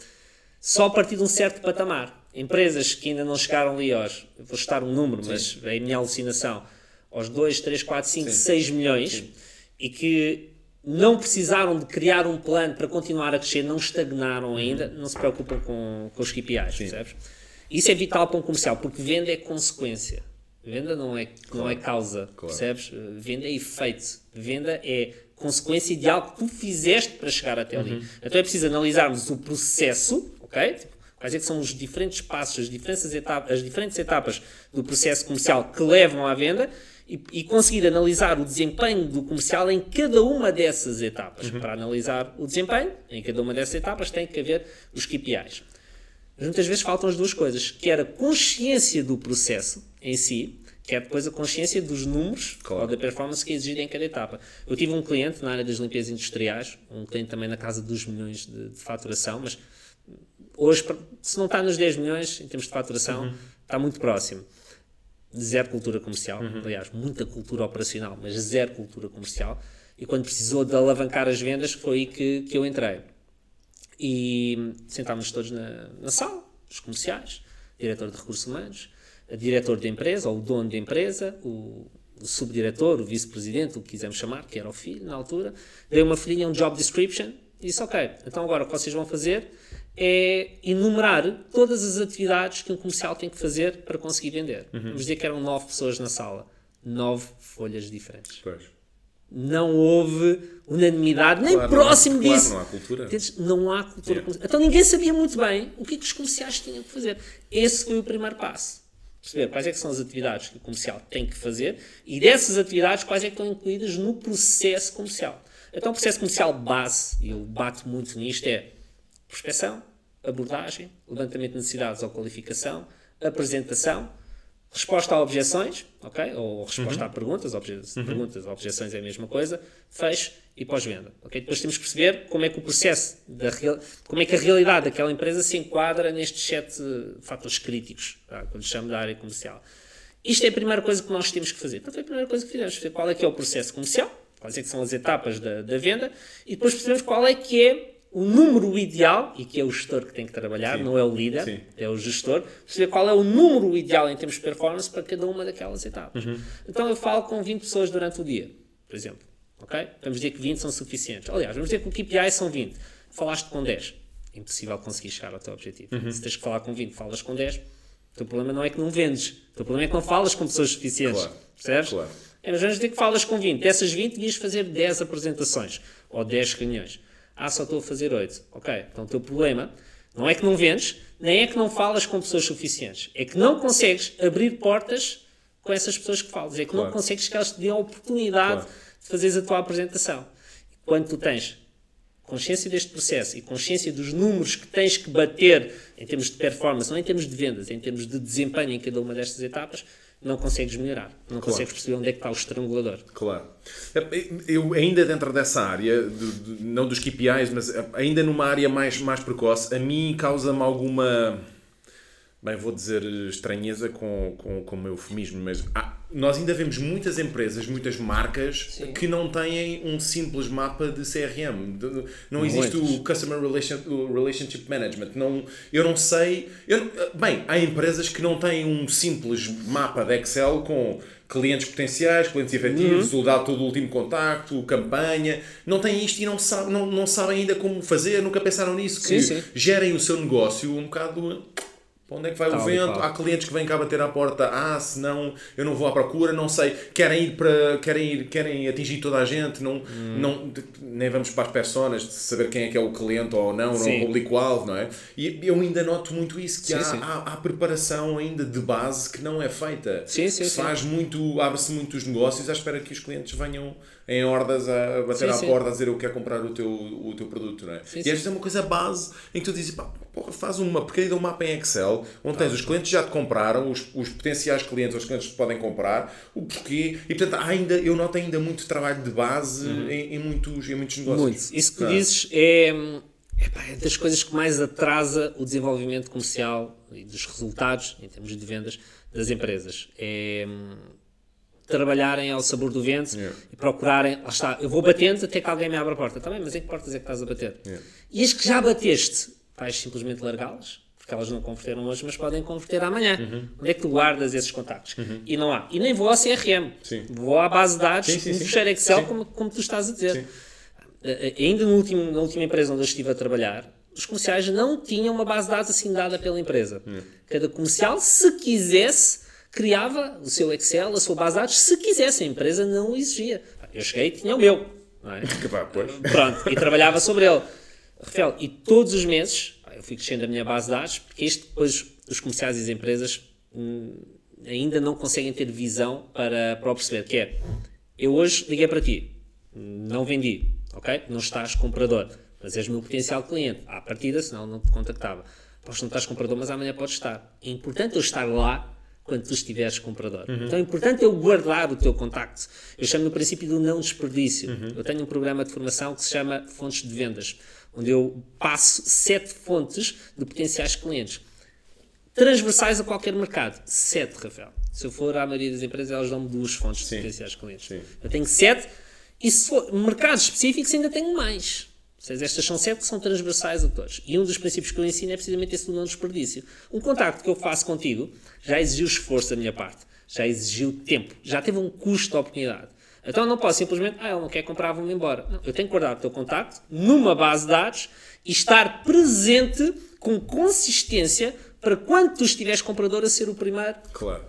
só a partir de um certo patamar empresas que ainda não chegaram ali aos, vou estar um número, mas é a minha alucinação, aos 2, 3, 4, 5, 6 milhões Sim. e que não precisaram de criar um plano para continuar a crescer, não estagnaram ainda, não se preocupam com, com os KPIs, percebes? Isso é vital para um comercial, porque venda é consequência. Venda não é, não é causa, claro. percebes? Venda é efeito. Venda é consequência de algo que tu fizeste para chegar até ali. Então é preciso analisarmos o processo, ok? Tipo, quais é que são os diferentes passos, as diferentes etapas, as diferentes etapas do processo comercial que levam à venda e, e conseguir analisar o desempenho do comercial em cada uma dessas etapas. Para analisar o desempenho em cada uma dessas etapas tem que haver os KPIs. Mas muitas vezes faltam as duas coisas, que era a consciência do processo em si, que é depois a consciência dos números Claro. ou da performance que é exigida em cada etapa. Eu tive um cliente na área das limpezas industriais, um cliente também na casa dos milhões de, de faturação, mas hoje, se não está nos 10 milhões em termos de faturação, está muito próximo. Zero cultura comercial, aliás, muita cultura operacional, mas zero cultura comercial. E quando precisou de alavancar as vendas, foi aí que, que eu entrei. E sentámos todos na, na sala, os comerciais, diretor de recursos humanos, diretor da empresa, ou o dono da empresa, o, o subdiretor, o vice-presidente, o que quisermos chamar, que era o filho na altura, dei uma folhinha, um job description, e disse, ok, então agora o que vocês vão fazer é enumerar todas as atividades que um comercial tem que fazer para conseguir vender. Vamos dizer que eram nove pessoas na sala. Nove folhas diferentes Pois. não houve unanimidade, nem Claro, não próximo claro, disso. não há cultura. Não há cultura Yeah. Então ninguém sabia muito bem o que, é que os comerciais tinham que fazer. Esse foi o primeiro passo. Perceber quais é que são as atividades que o comercial tem que fazer e dessas atividades quais é que estão incluídas no processo comercial. Então o processo comercial base, e eu bato muito nisto, é prospeção, abordagem, levantamento de necessidades ou qualificação, apresentação, resposta a objeções, ok? Ou resposta a perguntas, obje perguntas, objeções é a mesma coisa, fecho e pós-venda, ok? Depois temos que perceber como é que o processo, da real- como é que a realidade daquela empresa se enquadra nestes sete fatores críticos, tá? quando chamo da área comercial. Isto é a primeira coisa que nós temos que fazer. Então foi a primeira coisa que fizemos, qual é que é o processo comercial, quais é que são as etapas da, da venda, e depois percebemos qual é que é o número ideal, e que é o gestor que tem que trabalhar, Sim. não é o líder, Sim. é o gestor, perceber qual é o número ideal em termos de performance para cada uma daquelas etapas. Então eu falo com 20 pessoas durante o dia, por exemplo. ok? Vamos dizer que 20 são suficientes. Aliás, vamos dizer que o KPI são 20. Falaste com 10. Impossível conseguir chegar ao teu objetivo. Se tens que falar com 20, falas com 10. O teu problema não é que não vendes. O teu problema é que não falas com pessoas suficientes. Claro. Percebes? Claro. É, mas vamos dizer que falas com 20. Dessas 20, devias fazer 10 apresentações ou 10 reuniões. Ah, só estou a fazer 8. Ok, então o teu problema não é que não vendes, nem é que não falas com pessoas suficientes. É que não consegues abrir portas com essas pessoas que falas. É que não Claro. consegues que elas te dêem a oportunidade Claro. de fazeres a tua apresentação. Quando tu tens consciência deste processo e consciência dos números que tens que bater em termos de performance, não em termos de vendas, em termos de desempenho em cada uma destas etapas, não consegues melhorar. Não consegues perceber onde é que está o estrangulador. Claro. Eu ainda dentro dessa área, não dos KPIs, mas ainda numa área mais, mais precoce, a mim causa-me alguma, bem, vou dizer estranheza com, com, com o meu eufemismo, mas há- nós ainda vemos muitas empresas, muitas marcas Sim. que não têm um simples mapa de CRM. De- Não existe o Customer Relation- o Relationship Management. Não, eu não sei. Eu, não- bem, há empresas que não têm um simples mapa de Excel com clientes potenciais, clientes efetivos, Uhum. o dado do último contacto, campanha. Não têm isto e não, sabe, não, não sabem ainda como fazer, nunca pensaram nisso. Que Sim, sim. gerem o seu negócio um bocado. Para onde é que vai Tal o vento? Há clientes que vêm cá bater à porta. Ah, se não, eu não vou à procura, não sei. Querem ir para. Querem, ir, querem atingir toda a gente. Não, Hum. não, nem vamos para as personas de saber quem é que é o cliente ou não, não Sim. o público-alvo, não é? E eu ainda noto muito isso, que Sim, há, sim. Há, há preparação ainda de base que não é feita. Sim, sim, faz muito, abre-se muito os negócios à espera que os clientes venham em hordas a bater à porta a dizer eu quero comprar o teu, o teu produto, não é? Sim, e às vezes é uma coisa base em que tu dizes, pá, porra, faz uma porcaria de um mapa em Excel, onde tens os clientes que já te compraram, os, os potenciais clientes, os clientes que podem comprar, o porquê, e portanto ainda, eu noto ainda muito trabalho de base em, em muitos, em muitos negócios. Muito. Isso que Ah. dizes é, é das coisas que mais atrasa o desenvolvimento comercial e dos resultados em termos de vendas das empresas. É hum, trabalharem ao sabor do vento Yeah. e procurarem, lá está, eu vou batendo até que alguém me abra a porta. Também, mas em que portas é que estás a bater? Yeah. E as que já bateste, vais simplesmente largá-las? Porque elas não converteram hoje, mas podem converter amanhã. Onde é que tu guardas esses contactos? E não há. E nem vou ao CRM. Sim. Vou à base de dados, Sim, sim, um fecheiro Excel, como, como tu estás a dizer. Eh, Ainda no último, na última empresa onde eu estive a trabalhar, os comerciais não tinham uma base de dados assim dada pela empresa. Cada comercial, se quisesse, criava o seu Excel, a sua base de dados, se quisesse. A empresa não o exigia. Eu cheguei e tinha o meu. Não é? Pronto, e trabalhava sobre ele. Rafael, e todos os meses eu fui crescendo a minha base de dados, porque isto depois os comerciais e as empresas hum, ainda não conseguem ter visão para, para o perceber, que é, eu hoje liguei para ti, não vendi, ok? Não estás comprador, mas és meu potencial cliente. À partida, senão não te contactava. Pois não estás comprador, mas amanhã podes estar. É importante eu estar lá quando tu estiveres comprador. Então é importante eu guardar o teu contacto. Eu chamo no princípio do não desperdício. Eu tenho um programa de formação que se chama Fontes de Vendas, onde eu passo sete fontes de potenciais clientes. Transversais a qualquer mercado. Sete, Rafael. Se eu for à maioria das empresas, elas dão-me duas fontes de Sim. potenciais clientes. Sim. Eu tenho sete e se for mercados específicos ainda tenho mais. Seja, estas são sete que são transversais a todos. E um dos princípios que eu ensino é precisamente esse do não desperdício. Um contacto que eu faço contigo já exigiu esforço da minha parte, já exigiu tempo, já teve um custo de oportunidade. Então eu não posso simplesmente, ah, ele não quer comprar, vou-me embora. Não, eu tenho que guardar o teu contacto numa base de dados e estar presente com consistência para quando tu estiveres comprador a ser o primeiro Claro.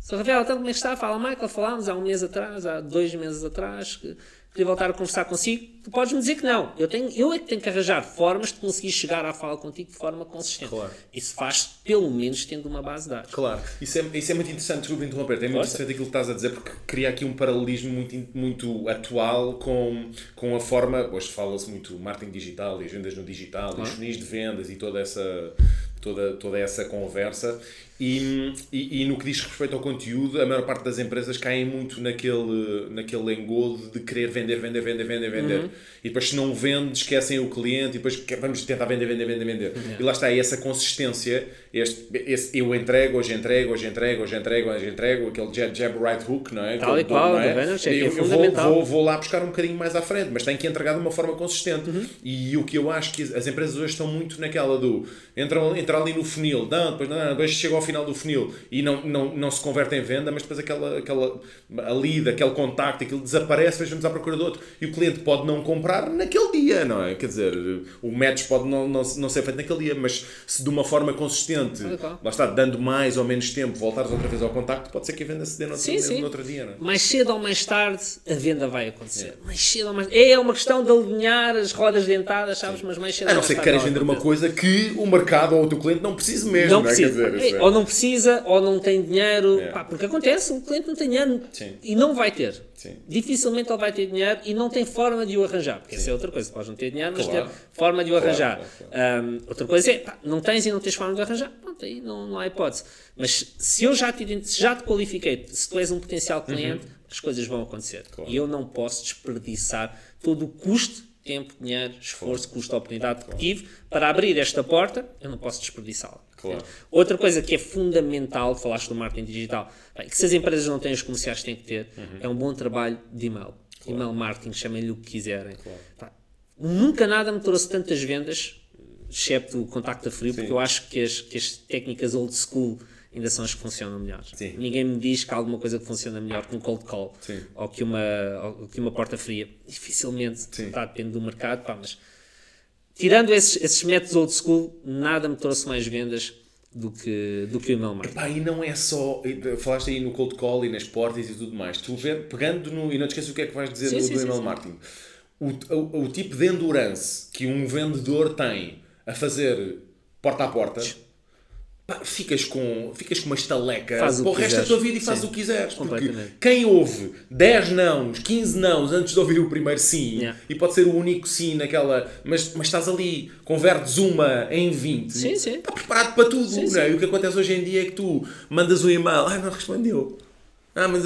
Sr. Rafael, então como é que está? Fala, Michael, falámos há um mês atrás, há dois meses atrás, que queria voltar a conversar consigo. Tu podes-me dizer que não. Eu, tenho, eu é que tenho que arranjar formas de conseguir chegar à fala contigo de forma consistente. Claro. Isso faz pelo menos tendo uma base de dados. Claro, isso é, isso é muito interessante, desculpa interromper, é muito Força. interessante aquilo que estás a dizer, porque cria aqui um paralelismo muito, muito atual com, com a forma, hoje fala-se muito marketing digital e as vendas no digital, e os funis de vendas e toda essa, toda, toda essa conversa. E, e, e no que diz respeito ao conteúdo, a maior parte das empresas caem muito naquele, naquele engodo de querer vender, vender, vender, vender, vender. E depois, se não vende, esquecem o cliente e depois vamos tentar vender, vender, vender, vender. E lá está, essa consistência, este, esse, eu entrego, hoje entrego, hoje entrego, hoje entrego, hoje entrego, aquele jab, jab, right hook, não é? Tal Aquele e qual, não é? do Vaynerchuk, é Eu- eu vou-. Vou, vou lá buscar um bocadinho mais à frente, mas tem que entregar de uma forma consistente. Uhum. E o que eu acho que as empresas hoje estão muito naquela do entram, entram ali no funil, não, depois, não, depois chega ao final do funil e não, não, não se converte em venda, mas depois aquela, aquela a lead, aquele contacto, aquilo desaparece, vamos à procura do outro. E o cliente pode não comprar naquele dia, não é? Quer dizer, o match pode não, não, não ser feito naquele dia, mas se de uma forma consistente, qual. lá está, dando mais ou menos tempo, voltares outra vez ao contacto, pode ser que a venda se dê no outro, Sim, sim. no outro dia, não é? Mais cedo ou mais tarde, a venda vai acontecer. Mais cedo ou mais É uma questão de alinhar as rodas dentadas, sabes? Mas mais cedo A não ser que queres vender uma coisa que o mercado ou o teu cliente não precise mesmo. Não não é? Precisa. dizer, isso é- Ou não precisa, ou não tem dinheiro. É. Pá, porque acontece, o cliente não tem dinheiro Sim. e não vai ter. Sim. Dificilmente ele vai ter dinheiro e não tem forma de o arranjar. Porque essa é outra coisa. Podes não ter dinheiro, mas Claro. ter forma de o Claro, arranjar. claro, Ahm, outra coisa é, pá, não tens e não tens forma de o arranjar. Pronto, aí não, não há hipótese. Mas se eu já te, já te qualifiquei, se tu és um potencial cliente, as coisas vão acontecer. Uhum. Claro. E eu não posso desperdiçar todo o custo, tempo, dinheiro, esforço, custo, oportunidade que tive para abrir esta porta, eu não posso desperdiçá-la. Claro. Outra coisa que é fundamental, falaste do marketing digital, que se as empresas não têm os comerciais têm que ter, Uhum. é um bom trabalho de e-mail. E-mail marketing, chamem-lhe o que quiserem. Pá, nunca nada me trouxe tantas vendas, excepto o contacto a frio, porque eu acho que as, que as técnicas old school ainda são as que funcionam melhor. Sim. Ninguém me diz que há alguma coisa que funciona melhor que um cold call Sim. ou que uma, ou que uma porta fria. Dificilmente, Sim. tá, depende do mercado, pá, mas tirando esses, esses métodos old school, nada me trouxe mais vendas do que, do que o email marketing. Pá, e não é só. Falaste aí no cold call e nas portas e tudo mais. Tu vê, pegando no. E não te esqueças o que é que vais dizer Sim, no sim, do email sim. marketing. O, o, o tipo de endurance que um vendedor tem a fazer porta a porta. Pá, ficas com, ficas com uma estaleca Faz o para o resto da tua vida e faz Sim. o que quiseres. Porque quem ouve 10 nãos, 15 nãos antes de ouvir o primeiro sim, Yeah. e pode ser o único sim naquela, mas, mas estás ali, convertes uma em 20, Sim, sim. está preparado para tudo. Sim, não é? E o que acontece hoje em dia é que tu mandas um e-mail, ah, não respondeu. Ah, mas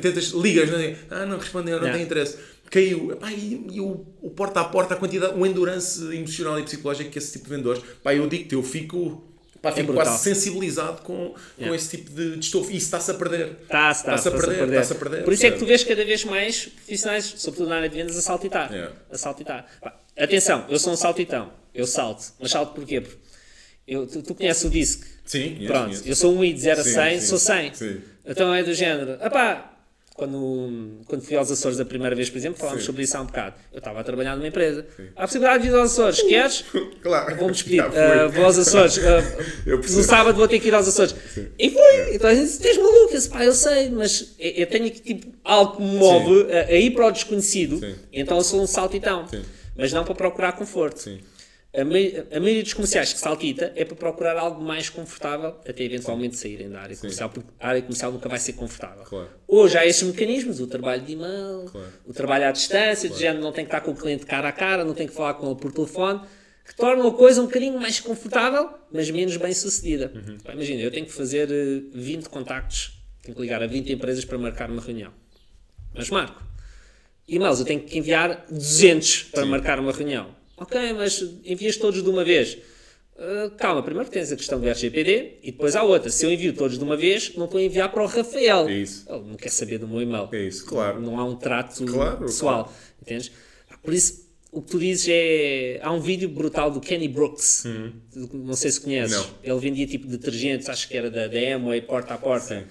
tentas, ligas, não é? ah, não respondeu, não Yeah. tem interesse. Caiu. Epá, e, e o, o porta a porta, a quantidade, o endurance emocional e psicológico que esse tipo de vendedores, pá, eu digo-te, eu fico, pá, fico É quase sensibilizado com, com Yeah. esse tipo de, de estofo. E isso está-se a perder. Está-se, está, Está-se a perder, está-se a perder. Por isso é que tu vês cada vez mais profissionais, sobretudo na área de vendas, a saltitar. Yeah. A saltitar. Pá, atenção, eu sou um saltitão. Eu salto. Mas salto porquê? Porque Eu, tu, tu conheces o DISC? Sim, Pronto, conheço. eu sou um I de 0 a Sim, 100, sim, sou 100. sim. Então é do género. Epá, quando, quando fui aos Açores da primeira vez, por exemplo, falámos Sim. sobre isso há um bocado. Eu estava a trabalhar numa empresa. Há a possibilidade de ir aos Açores. Queres? Claro. Vou-me despedir. Ah, vou aos Açores. Eu no sábado vou ter que ir aos Açores. E fui. Então a gente diz, maluco? Eu disse, pá, eu sei, mas eu eu tenho aqui tipo, algo que me move a, a ir para o desconhecido. Sim. Então eu sou um saltitão. Sim. Mas não para procurar conforto. Sim. A, mei- a maioria dos comerciais que saltita é para procurar algo mais confortável, até eventualmente saírem da área comercial, porque a área comercial nunca vai ser confortável. Claro. Hoje há esses mecanismos, o trabalho de e-mail, Claro. o trabalho à distância, de género não tem que estar com o cliente cara a cara, não tem que falar com ele por telefone, que tornam a coisa um bocadinho mais confortável, mas menos bem sucedida. Uhum. Imagina, eu tenho que fazer eh, 20 contactos, tenho que ligar a 20 empresas para marcar uma reunião. Mas marco. E-mails, eu tenho que enviar 200 para marcar uma reunião. Ok, mas envias todos de uma vez. Ah, calma, primeiro tens a questão do RGPD e depois há outra. Se eu envio todos de uma vez, não estou a enviar para o Rafael. É isso. Ele não quer saber do meu e-mail. É isso, claro. Não há um trato Claro, pessoal. Entendes? Por isso, o que tu dizes é. Há um vídeo brutal do Kenny Brooks. Não sei se conheces. Não. Ele vendia tipo detergentes, acho que era da, da Amway, porta a porta.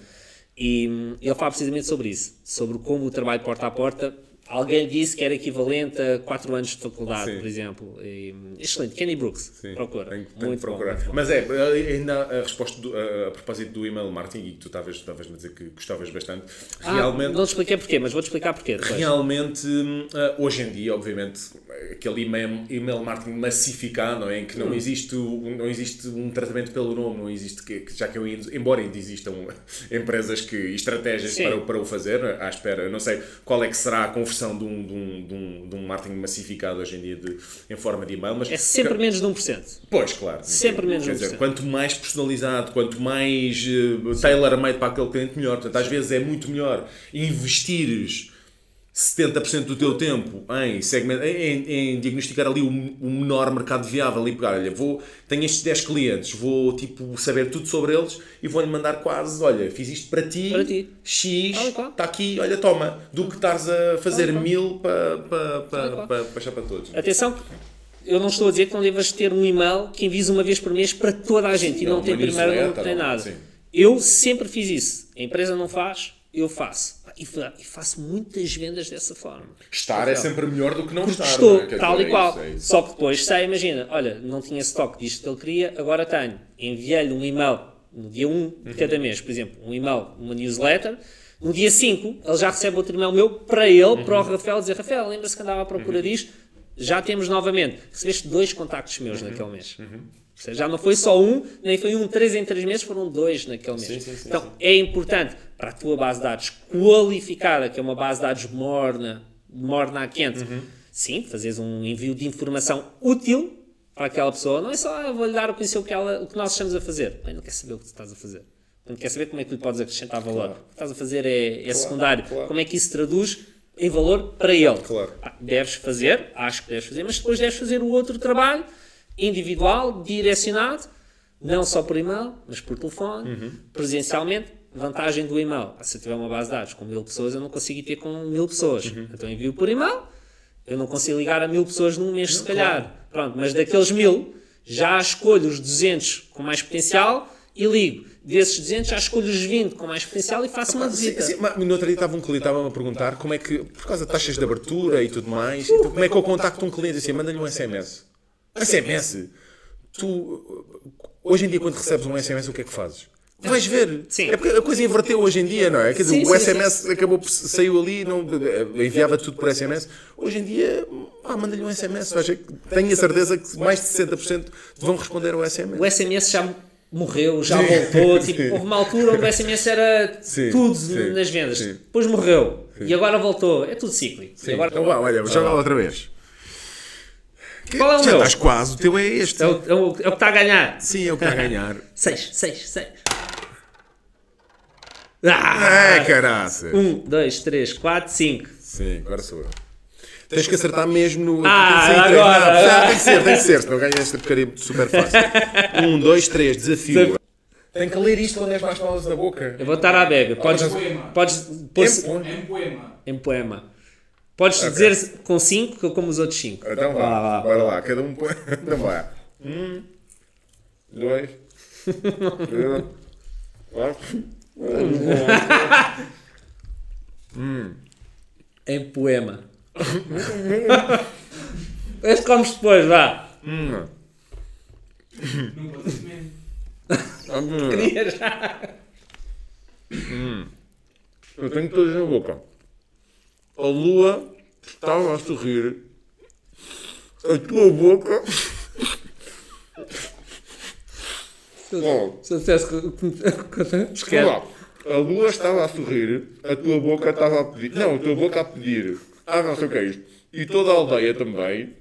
E hum, ele fala precisamente sobre isso. Sobre como o trabalho porta a porta. Alguém disse que era equivalente a 4 anos de faculdade, Sim. por exemplo. E, hum, excelente. Kenny Brooks. Sim, Procura. Tenho, tenho muito que bom, procurar. muito bom. Mas é, ainda a resposta do- a, a propósito do email marketing, e que tu estavas estavas-me a dizer que gostavas bastante, Ah, realmente. Não te expliquei porquê, mas vou-te explicar porquê. depois. Realmente, hum, ah, hoje em dia, obviamente, aquele email, email marketing massificado, é? em que Hum. não, existe, o- não existe um tratamento pelo nome, não existe, que, já que eu, embora ainda existam empresas que, e estratégias Sim. para, o- para o fazer, à espera, eu não sei qual é que será a conversão de um, de um, de um, de um marketing massificado hoje em dia de, em forma de e-mail, mas É sempre menos de 1%. Pois, claro. Sempre menos Quer 1%. dizer, quanto mais personalizado, quanto mais uh, tailor-made para aquele cliente, melhor. Portanto, às vezes é muito melhor investires 70% do teu tempo em, segment, em, em diagnosticar ali o, o menor mercado viável e pegar, olha, vou, tenho estes 10 clientes, vou tipo saber tudo sobre eles e vou-lhe mandar quase, olha, fiz isto para ti, Para ti. X, está aqui, olha, toma, do que estares a fazer mil para, para, e para, qual. para, para, achar para todos. Atenção, eu não estou a dizer que não devas ter um e-mail que envies uma vez por mês para toda a gente e não, não tem primeiro não tem não, nada. sim. Eu sempre fiz isso. A empresa não faz, eu faço. E e faço muitas vendas dessa forma. Estar é sempre melhor do que não estar. estou, não é? Tal e é qual. é isso. Só que depois sai, imagina, olha, não tinha estoque disto que ele queria, agora tenho. Enviei-lhe um e-mail no dia 1 de cada mês, por exemplo, um e-mail, uma newsletter. No dia 5, ele já recebe outro e-mail meu para ele, para o Rafael, dizer: Rafael, lembra-se que andava à procura disto? Já temos novamente. Recebeste dois contactos meus naquele mês. Ou seja, Já não foi só um, nem foi um três em três meses, foram dois naquele mês. Sim, sim, sim, então, sim. é importante para a tua base de dados qualificada, que é uma base de dados morna, morna a quente, sim, fazeres um envio de informação útil para aquela pessoa. Não é só, ah, vou-lhe dar a conhecer o que, ela, o que nós estamos a fazer. Bem, não quer saber o que tu estás a fazer. Não quer saber como é que lhe podes acrescentar valor. O que estás a fazer é, é secundário. claro. Como é que isso traduz em valor para ele? Claro. Ah, Deves fazer, acho que deves fazer, mas depois deves fazer o outro trabalho individual, direcionado, não só por e-mail, mas por telefone, Uhum. presencialmente. Vantagem do e-mail. Ah, Se eu tiver uma base de dados com mil pessoas, eu não consigo ir ter com mil pessoas. Uhum. Então envio por e-mail, eu não consigo ligar a mil pessoas num mês, se calhar. Pronto, mas daqueles mil, já escolho os 200 com mais potencial e ligo. Desses 200, já escolho os 20 com mais potencial e faço uma Sim, visita. sim, mas no outro dia estava um cliente estava-me a perguntar como é que, por causa de taxas de abertura e tudo mais, então, como é que eu contacto um cliente assim, manda-lhe um SMS. SMS? Tu, hoje em dia, quando recebes um SMS, o que é que fazes? Vais ver. Sim. É porque a coisa inverteu hoje em dia, não é? Quer dizer, Sim, o sim, SMS acabou por saiu ali, não, enviava tudo por SMS. Hoje em dia, pá, manda-lhe um SMS. Tenho a certeza que mais de 60% te vão responder ao SMS. O SMS já morreu, já voltou. Tipo, houve uma altura onde o SMS era Sim, tudo sim, nas vendas. sim. Depois morreu. E agora voltou. É tudo cíclico. Agora, Então vá, olha, joga lá outra vez. Qual é o Já meu? estás quase, o teu é este. é, o, é, o, é o que está a ganhar. Sim, é o que está a ganhar. 6, 6, 6. É, Ah! caraças. 1, 2, 3, 4, 5. Sim, agora sou eu. Tens que acertar mesmo no. Ah, Sim, três. agora. Não, tem que ser, tem que ser, senão ganhas esta porcaria super fácil. Um, dois, três, desafio. Tem que ler isto quando és mais pausas da boca. Eu vou estar à bega. Podes, poema. podes pôr Em poema. em poema. Podes dizer com 5 que eu como os outros 5. Então vá, bora lá, cada um põe. Então vá. Um, dois, três, quatro. Em poema. Este comes depois, vá. Hum. Não ser mesmo. Queria já. Eu tenho todos na boca. A lua estava a sorrir. A tua boca. Oh, Se eu dissesse que. Esquece. A lua estava a sorrir, a tua boca estava a pedir. Não, a tua boca a pedir. Ah, não sei o que é isto. E toda a aldeia também.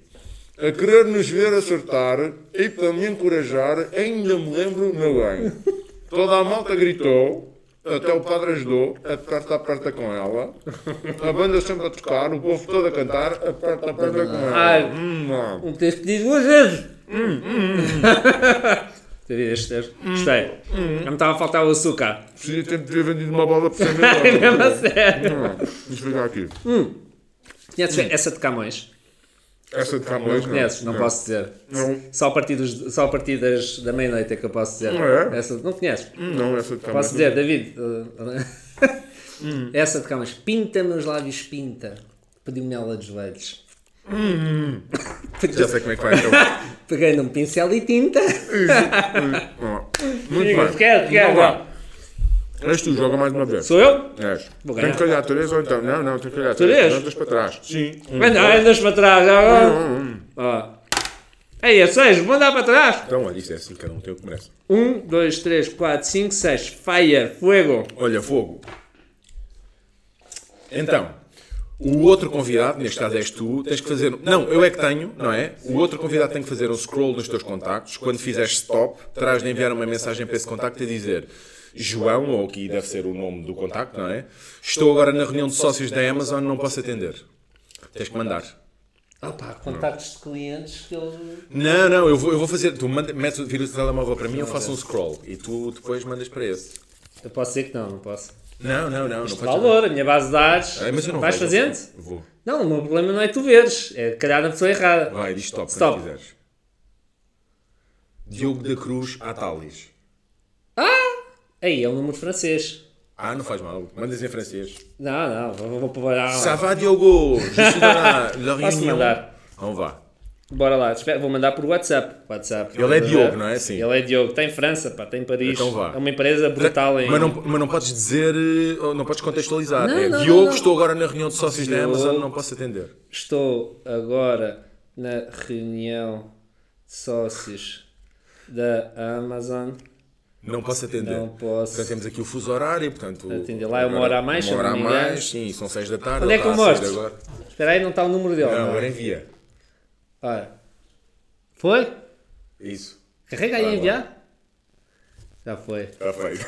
A querer nos ver acertar e para me encorajar, ainda me lembro meu bem. Toda a malta gritou, até o padre ajudou, aperta, aperta com ela. A banda sempre a tocar, o povo todo a cantar, aperta, aperta com ela. Ai. Hum, não. Um tens pedido duas vezes. Este, este, Gostei. Já me estava a faltar o açúcar. Podia ter ter vendido uma bola por 100 mil É mesmo a dólares. sério. Hum, Deixa eu ficar aqui. Conheces essa de Camões? Essa de Camões, não. Conheces? Não, posso dizer. Não. Só a partir, dos, só a partir das, da meia-noite é que eu posso dizer. Não é? Essa, não conheces? Hum, Não, essa de Camões. Posso dizer, David? uh, Essa de Camões. Pinta-me os lábios, pinta. Pediu-me ela de joelhos. Já sei como é que vai então. Peguei num pincel e tinta. Ó, Muito Diga, bem. quer, quer, vá. És tu, joga mais uma vez. Sou eu? És. Tem que calhar três ou então. Não, não, tem que calhar Três? andas para trás. Sim. Anda, andas para trás agora. Ó. Ei, é seis, vou andar para trás. Então, olha, isso é assim, cada um tem o que merece. Um, dois, três, quatro, cinco, seis. Fire, fuego. Olha, fogo. Então, o outro convidado, neste caso és tu, tens que fazer. Não, eu é que tenho, não é? O outro convidado tem que fazer um scroll nos teus contactos. Quando fizeres stop, terás de enviar uma mensagem para esse contacto a dizer João, ou aqui deve ser o nome do contacto, não é? Estou agora na reunião de sócios da Amazon, não posso atender. Tens que mandar. Opa, contactos de clientes que ele. Não, não, eu vou, eu vou fazer. Tu manda, metes, o- vira o telemóvel para mim, eu faço um scroll e tu depois mandas para esse. Eu posso dizer que não, não posso. Não, não, não. não Isto podes- valor, a minha base de dados. Ah, mas eu não Vais vejo. fazendo? Vou. Não, o meu problema não é tu veres. É calhar na pessoa errada. Vai, diz stop, Stop. quando quiseres. Diogo da Cruz Atalis. Aí, é um número francês. Ah, não faz mal. Mandas em francês. Não, não, vou, vou. Ça va, Diogo? Je suis dans la, la Posso mandar? Va. Bora lá, vou mandar por WhatsApp. WhatsApp. Ele é Diogo, não é? Sim. Ele é Diogo. Está em França, pá, está em Paris. Então vá. É uma empresa brutal em. Mas não, mas não podes dizer, eh, não podes contextualizar. Não, é, não, Diogo, não, estou agora na reunião de sócios da. Amazon, não posso atender. Estou agora na reunião de sócios da Amazon. Não posso atender. Não posso. Portanto, temos aqui o fuso horário, portanto... Atender. Lá é uma hora a mais, Uma hora a mais, sim, são seis da tarde. Onde é que eu mostro? Agora. Espera aí, não está o número dele. Não, não. agora envia. Olha. Foi? Isso. Carrega aí enviar. Já foi. Está feito.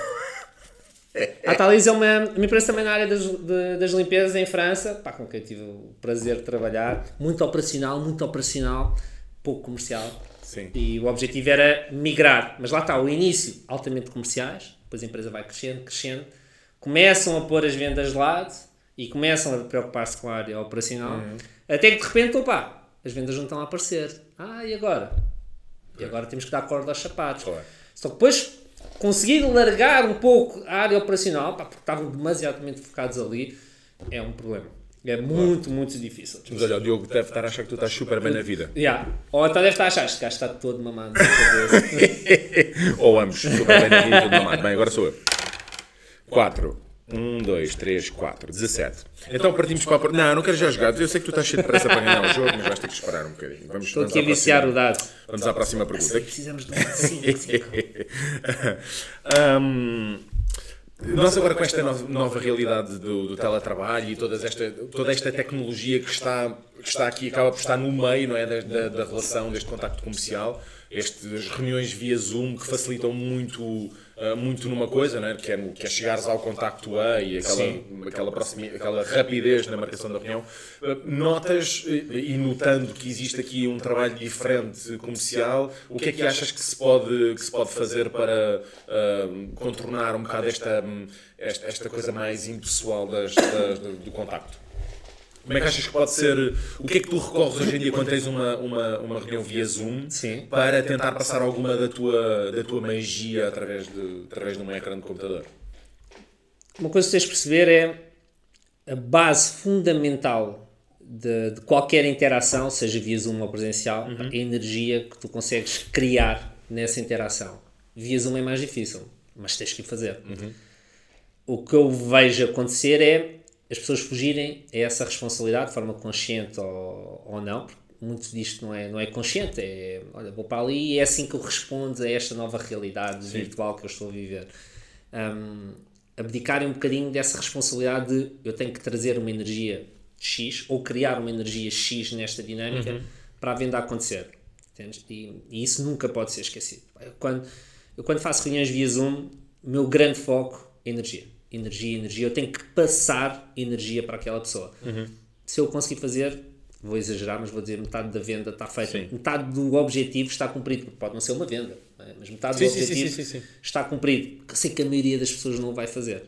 A Thalys é uma, uma empresa também na área das, de- das limpezas em França, pá, com quem tive o prazer de trabalhar. Muito operacional, muito operacional, pouco comercial. Sim. E o objetivo era migrar. Mas lá está, o início, altamente comerciais, depois a empresa vai crescendo, crescendo, começam a pôr as vendas de lado e começam a preocupar-se com a área operacional, até que de repente, opa, as vendas não estão a aparecer. Ah, e agora? E agora temos que dar corda aos sapatos. Claro. Só que depois conseguir largar um pouco a área operacional, pá, porque estavam demasiadamente focados ali, é um problema. É muito, muito difícil. Mas olha, o Diogo deve estar a achar que tu estás super bem na vida. Yeah. Ou então deve estar a achar, este gajo está todo mamado na cabeça. Ou ambos, super bem na vida, tudo mamado. Bem, agora sou eu. 4. 1, 2, 3, 4, 17. Então partimos para a. Não, não quero já jogar. Eu sei que tu estás cheio de pressa para ganhar o jogo, mas vais ter que esperar um bocadinho. Vamos, Estou vamos aqui a à viciar próxima- o dado. Vamos à próxima pergunta. Precisamos de um 5. Hum, nós agora com esta nova, nova realidade do, do teletrabalho e todas esta, toda esta tecnologia que está, que está aqui, acaba por estar no meio não é, da, da, da relação, deste contacto comercial, estas reuniões via Zoom que facilitam muito, ah, muito numa coisa, não é? que, é, no- que é chegares ao contacto a e aquela, aquela, aquela rapidez na marcação da reunião. Ah, Notas, e notando que existe aqui um trabalho diferente comercial, o que é que achas que se pode, que se pode fazer para ah, contornar um bocado esta, hum, esta, esta coisa mais impessoal das, das- do contacto? Como é que achas que pode ser. O que é que tu recorres hoje em dia quando tens uma, uma, uma reunião via Zoom Sim. para tentar passar alguma da tua, da tua magia através de, através de um ecrã de computador? Uma coisa que tens de perceber é a base fundamental de, de qualquer interação, seja via Zoom ou presencial, a energia que tu consegues criar nessa interação. Via Zoom é mais difícil, mas tens que o fazer. O que eu vejo acontecer é as pessoas fugirem a essa responsabilidade de forma consciente ou, ou não, porque muito disto não é, não é consciente, é, olha, vou para ali e é assim que eu respondo a esta nova realidade virtual que eu estou a viver. Um, abdicarem um bocadinho dessa responsabilidade de eu tenho que trazer uma energia X ou criar uma energia X nesta dinâmica para a venda acontecer. E, e isso nunca pode ser esquecido. Eu, quando, eu quando faço reuniões via Zoom, o meu grande foco é energia. Energia, energia. Eu tenho que passar energia para aquela pessoa. Se eu conseguir fazer, vou exagerar, mas vou dizer metade da venda está feita. Sim. Metade do objetivo está cumprido. Pode não ser uma venda, é? mas metade Sim, do sim, objetivo está cumprido. Sei que a maioria das pessoas não vai fazer.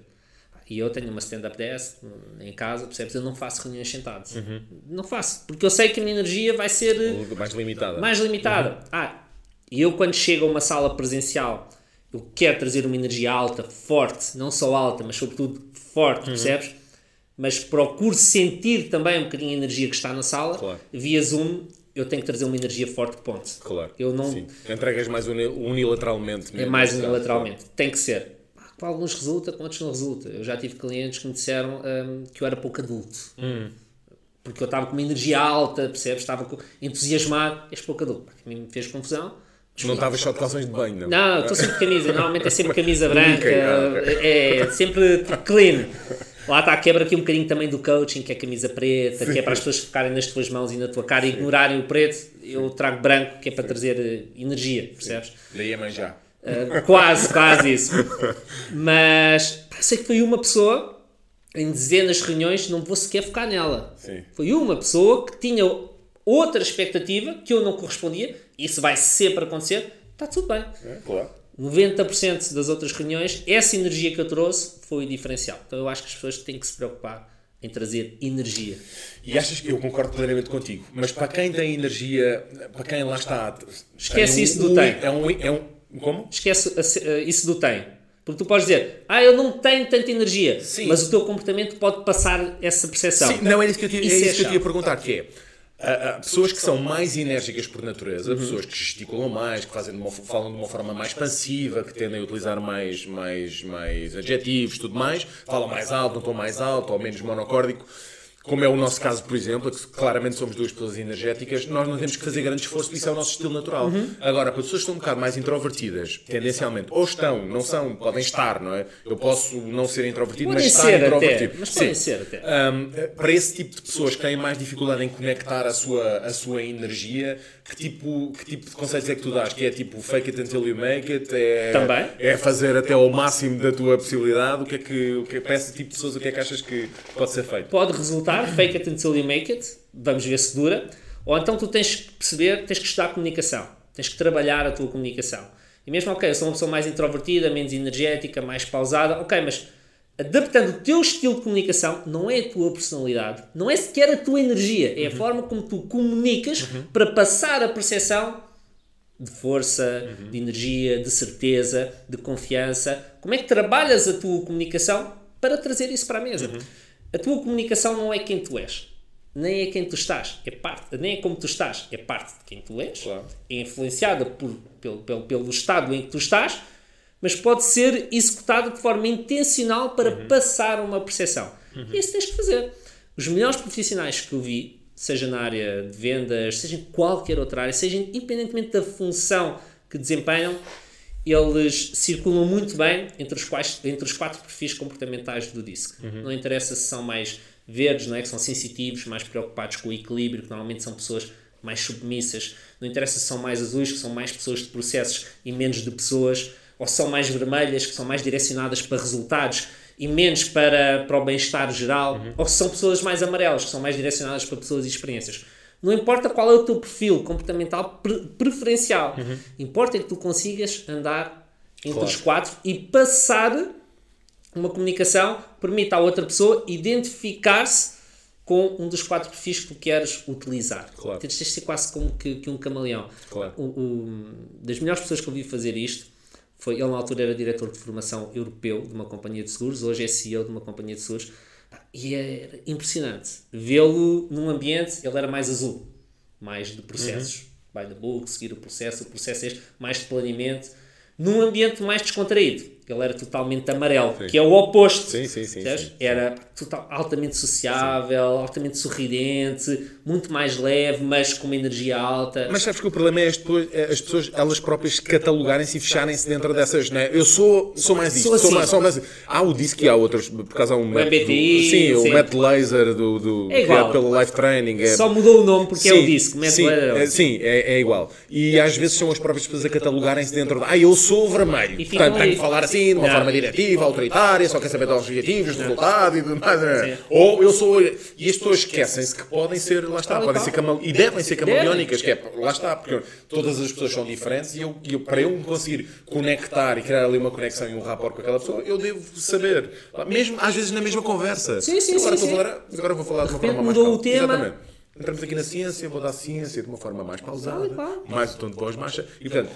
E eu tenho uma stand-up desk em casa, percebes? Eu não faço reuniões sentados. Uhum. Não faço, porque eu sei que a minha energia vai ser Mais limitada. mais limitada. Ah, e eu quando chego a uma sala presencial, eu quero trazer uma energia alta, forte, não só alta, mas sobretudo forte, percebes? Mas procuro sentir também um bocadinho a energia que está na sala. Claro. Via Zoom, eu tenho que trazer uma energia forte, ponto. Claro. Eu não, Sim. Entregas mais uni- unilateralmente. é mesmo, mais nesse caso. unilateralmente. Tem que ser. Com alguns resulta, com outros não resulta. Eu já tive clientes que me disseram hum, que eu era pouco adulto. Hum. Porque eu estava com uma energia alta, percebes? Estava entusiasmado. És pouco adulto. Pá, que me fez confusão. Não estavas só de calções de banho, não? Não, estou sempre de camisa. Normalmente é sempre camisa branca. Ah, ok. É sempre tipo, clean. Lá está, quebra aqui um bocadinho também do coaching, que é camisa preta, que é para as pessoas focarem nas tuas mãos e na tua cara e ignorarem o preto. Eu trago branco, que é para trazer eh, energia, percebes? Daí a manjar. Uh, quase, quase isso. Mas sei que foi uma pessoa em dezenas de reuniões, não vou sequer focar nela. Sim. Foi uma pessoa que tinha outra expectativa que eu não correspondia. Isso vai sempre acontecer. Está tudo bem. É, claro. 90% das outras reuniões, essa energia que eu trouxe foi o diferencial. Então eu acho que as pessoas têm que se preocupar em trazer energia. E achas que eu concordo plenamente contigo, mas para quem tem energia, para quem lá está. Esquece tem um- isso do um- tem. É um, é um. Como? Esquece eh, isso do tem. Porque tu podes dizer, ah, eu não tenho tanta energia, Sim. mas o teu comportamento pode passar essa percepção. Sim, não, é isso que eu tinha, é Isso isso é que eu tinha a chave. perguntar, que é. Pessoas que são mais enérgicas por natureza, pessoas que gesticulam mais, que fazem de uma, falam de uma forma mais expansiva, que tendem a utilizar mais, mais, mais adjetivos, tudo mais, falam mais alto, não tom mais alto, ou menos monocórdico, como é o nosso caso, por exemplo, que claramente somos duas pessoas energéticas, nós não temos que fazer grande esforço, isso é o nosso estilo natural. Uhum. Agora, para pessoas que estão um bocado mais introvertidas, tendencialmente, ou estão, não são, podem estar, não é? Eu posso não ser introvertido, Podem mas estar ser até, introvertido. mas Sim. podem ser até. Um, para esse tipo de pessoas que têm mais dificuldade em conectar a sua, a sua energia, que tipo, que tipo de conceitos é que tu dás? Que é tipo fake it until you make it? É, Também. É fazer até ao máximo da tua possibilidade? O que é que, o que é, para esse tipo de pessoas, o que é que achas que pode ser feito? Pode resultar, fake it until you make it, vamos ver se dura, ou então tu tens que perceber, tens que estudar comunicação, tens que trabalhar a tua comunicação. E mesmo, ok, eu sou uma pessoa mais introvertida, menos energética, mais pausada, ok, mas adaptando o teu estilo de comunicação, não é a tua personalidade, não é sequer a tua energia, é a forma como tu comunicas para passar a percepção de força, de energia, de certeza, de confiança. Como é que trabalhas a tua comunicação para trazer isso para a mesa? A tua comunicação não é quem tu és, nem é quem tu estás, é parte, nem é como tu estás, é parte de quem tu és, Claro. é influenciada por, pelo, pelo, pelo estado em que tu estás, mas pode ser executada de forma intencional para passar uma percepção. E isso tens que fazer. Os melhores profissionais que eu vi, seja na área de vendas, seja em qualquer outra área, seja independentemente da função que desempenham, eles circulam muito bem entre os, quais, entre os quatro perfis comportamentais do DISC. Não interessa se são mais verdes, não é? que são sensitivos, mais preocupados com o equilíbrio, que normalmente são pessoas mais submissas. Não interessa se são mais azuis, que são mais pessoas de processos e menos de pessoas. Ou se são mais vermelhas, que são mais direcionadas para resultados e menos para, para o bem-estar geral. Ou se são pessoas mais amarelas, que são mais direcionadas para pessoas e experiências. Não importa qual é o teu perfil comportamental pre- preferencial. Importa é que tu consigas andar entre Claro. os quatro e passar uma comunicação que permita à outra pessoa identificar-se com um dos quatro perfis que tu queres utilizar. Claro. Tens de ser quase como que, que um camaleão. Claro. O- o- das melhores pessoas que eu vi fazer isto foi ele na altura era diretor de formação europeu de uma companhia de seguros, hoje é CEO de uma companhia de seguros. E é impressionante vê-lo num ambiente, ele era mais azul, mais de processos, Uhum. by the book, seguir o processo, o processo é este, mais de planeamento, num ambiente mais descontraído. Ele era totalmente amarelo, que é o oposto. Sim, sim, sim, sim, sim. Era total, altamente sociável, altamente sorridente, muito mais leve, mas com uma energia alta. Mas sabes que o problema é as pessoas, é as pessoas elas próprias catalogarem-se e fecharem-se dentro dessas, né? Eu sou, sou mais isto, Sou sou, assim. mais, sou mais. Há o disco e há outros, por causa há um método- MBTI, sim, o sim. método laser do, do É criado pelo Life Training. É, Só mudou o nome porque é Sim, o disco, mete sim, lá- é, sim, é, é igual. E às vezes são as próprias pessoas a catalogarem-se dentro de. Ah, eu sou vermelho. E Portanto, tenho que falar assim, de uma Não. forma diretiva, autoritária, só quer saber dos objetivos, do resultado e tudo mais. né? Ou eu sou. E as pessoas esquecem-se que podem ser, lá está, podem ser camale... e devem ser camaleónicas, que é, lá está, porque todas as pessoas são diferentes e eu, e eu- para eu me conseguir conectar e criar ali uma conexão e um rapport com aquela pessoa, eu devo saber. Mesmo às vezes na mesma conversa. Sim, sim, agora sim, vou sim. falar- agora vou falar de uma repente forma mais mudou o calma. tema. Exatamente. Entramos aqui na ciência, vou dar ciência de uma forma mais pausada, mais o tom de voz baixa. E, portanto,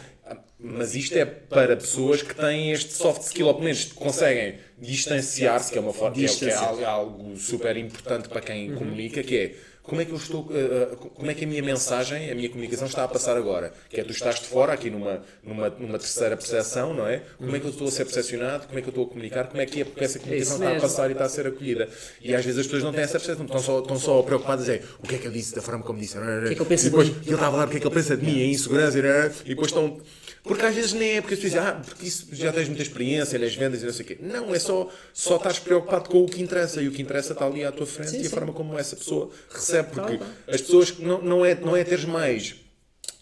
mas isto é para pessoas que têm este soft skill, ou pelo menos conseguem distanciar-se, que é uma forma que é, é algo, super importante para quem comunica, que é como é que eu estou, uh, uh, como é que a minha mensagem, a minha comunicação está a passar agora? Que é tu estás de fora, aqui numa, numa, numa terceira percepção, não é? Como é que eu estou a ser percepcionado? Como é que eu estou a comunicar? Como é que é porque essa comunicação está a passar e está a ser acolhida? E às vezes as pessoas não têm essa percepção, estão só, estão só preocupadas em o que é que eu disse, da forma como disse. O que é que ele pensa e depois, de mim? ele está a falar o que é que ele pensa de mim, a insegurança, e depois estão. Porque às vezes nem é porque as pessoas dizem, ah, porque isso já tens muita experiência nas vendas e não sei o quê. Não, é só, só estás preocupado com o que interessa e o que interessa está ali à tua frente Sim, e a sim. forma como essa pessoa recebe. Porque as pessoas não, não, é, não é teres mais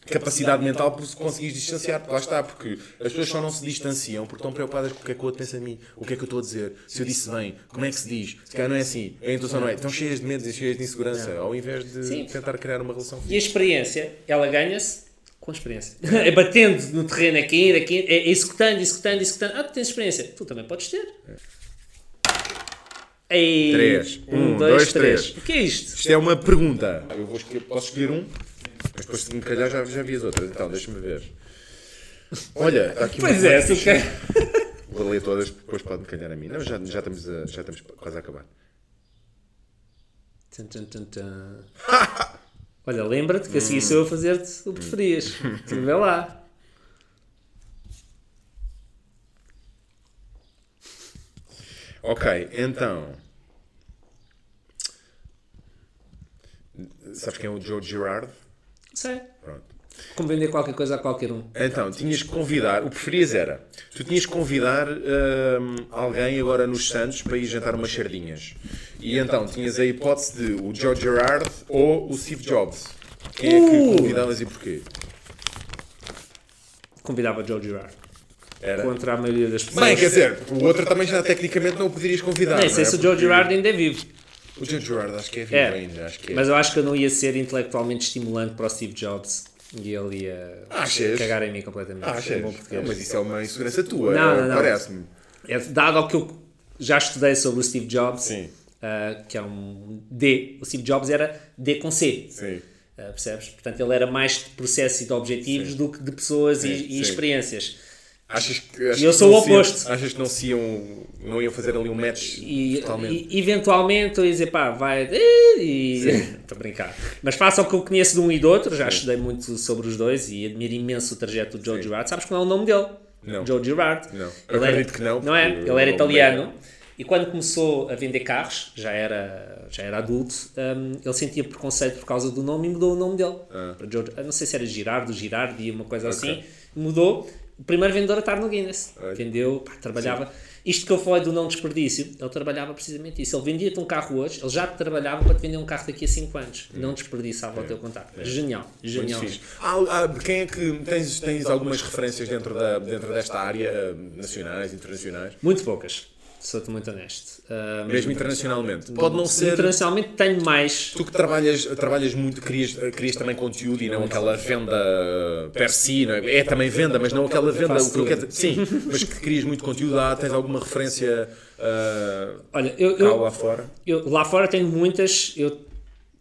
capacidade mental por se conseguires distanciar, lá está, porque as pessoas só não se distanciam porque estão preocupadas com o que é que o outro pensa de mim, o que é que eu estou a dizer, se eu disse bem, como é que se diz, se calhar não é assim, a intuição não é, estão cheias de medos e cheias de insegurança, ao invés de Sim. tentar criar uma relação E a experiência, ela ganha-se com experiência. É batendo no terreno aqui, aqui, é executando, executando, executando. Ah, tu tens experiência. Tu também podes ter. Ei, Três. Um, Um, dois, dois, três. três. O que é isto? Isto é uma pergunta. Eu vou escolher, posso escolher um, mas depois se me calhar já, já vi as outras. Então, deixa-me ver. Olha, está aqui Pois uma é, se cara- Vou ler todas, depois pode-me calhar a mim. Não, já, já, estamos, a- já estamos quase a acabar. Tum, tum, tum, tum. Olha, lembra-te que a seguir sou eu a fazer-te o preferias. Tu vê lá. Ok, então. Sabes quem é o Joe Girard? Sei. Como vender qualquer coisa a qualquer um. Então, tinhas que convidar, o que preferias era, tu tinhas que convidar hum, alguém agora nos Santos para ir jantar umas sardinhas. E então, tinhas a hipótese de o Joe Gerard ou o Steve Jobs. Quem é Uh! que convidavas e porquê? Convidava Joe Girard. Era. Contra a maioria das pessoas. Bem, quer dizer, o outro também já tecnicamente não o poderias convidar. Nem não sei é? se o Joe Porque Girard ainda é vivo. O Joe Gerard acho que é vivo É. ainda. Acho que é. Mas eu acho que eu não ia ser intelectualmente estimulante para o Steve Jobs. E ele ia Achas? cagar em mim completamente. É bom achas? português. Não, mas isso é uma insegurança tua, Não, é, não, não. parece-me. É, dado ao que eu já estudei sobre o Steve Jobs, Sim. ah, que é um D, o Steve Jobs era D com C. Sim. Ah, percebes? Portanto, ele era mais de processo e de objetivos do que de pessoas Sim, e, e sim. experiências. Achas que, achas Eu que sou não o se iam- oposto. achas que não se iam, não iam fazer ali um match E, totalmente? e eventualmente eu ia dizer, pá, vai. E. Estou a brincar. Mas faça o que eu conheço de um e do outro, já estudei muito sobre os dois e admiro imenso o trajeto do Joe Girard. Sabes qual é o nome dele? Não. Joe Girard. Não. Ele Eu era- acredito que não, Não é? Ele era italiano. E quando começou a vender carros, já era, já era adulto, hum, ele sentia preconceito por causa do nome e mudou o nome dele. Para Joe, eu não sei se era Girardo, Girardi, uma coisa Ah. Ok. assim. Mudou. O primeiro vendedor a estar no Guinness. Olha. Vendeu, pá, trabalhava. Isto que eu falei do não desperdício, ele trabalhava precisamente isso. Ele vendia-te um carro hoje, ele já te trabalhava para te vender um carro daqui a 5 anos. Não desperdiçava o teu. Genial, Muito genial. Há- há- quem é que tens, tens algumas referências dentro, da, dentro desta área, eh, nacionais, internacionais? Muito poucas. Sou-te muito honesto. Uh, Mesmo internacionalmente. Pode não ser. Internacionalmente tenho mais. Tu que trabalhas, trabalhas muito, crias, crias também conteúdo e não aquela venda per si, é? É também venda, mas não aquela venda. O que eu sim, mas que crias muito conteúdo lá, tens alguma referência uh, Olha, eu, eu- lá fora? eu- lá fora tenho muitas. Eu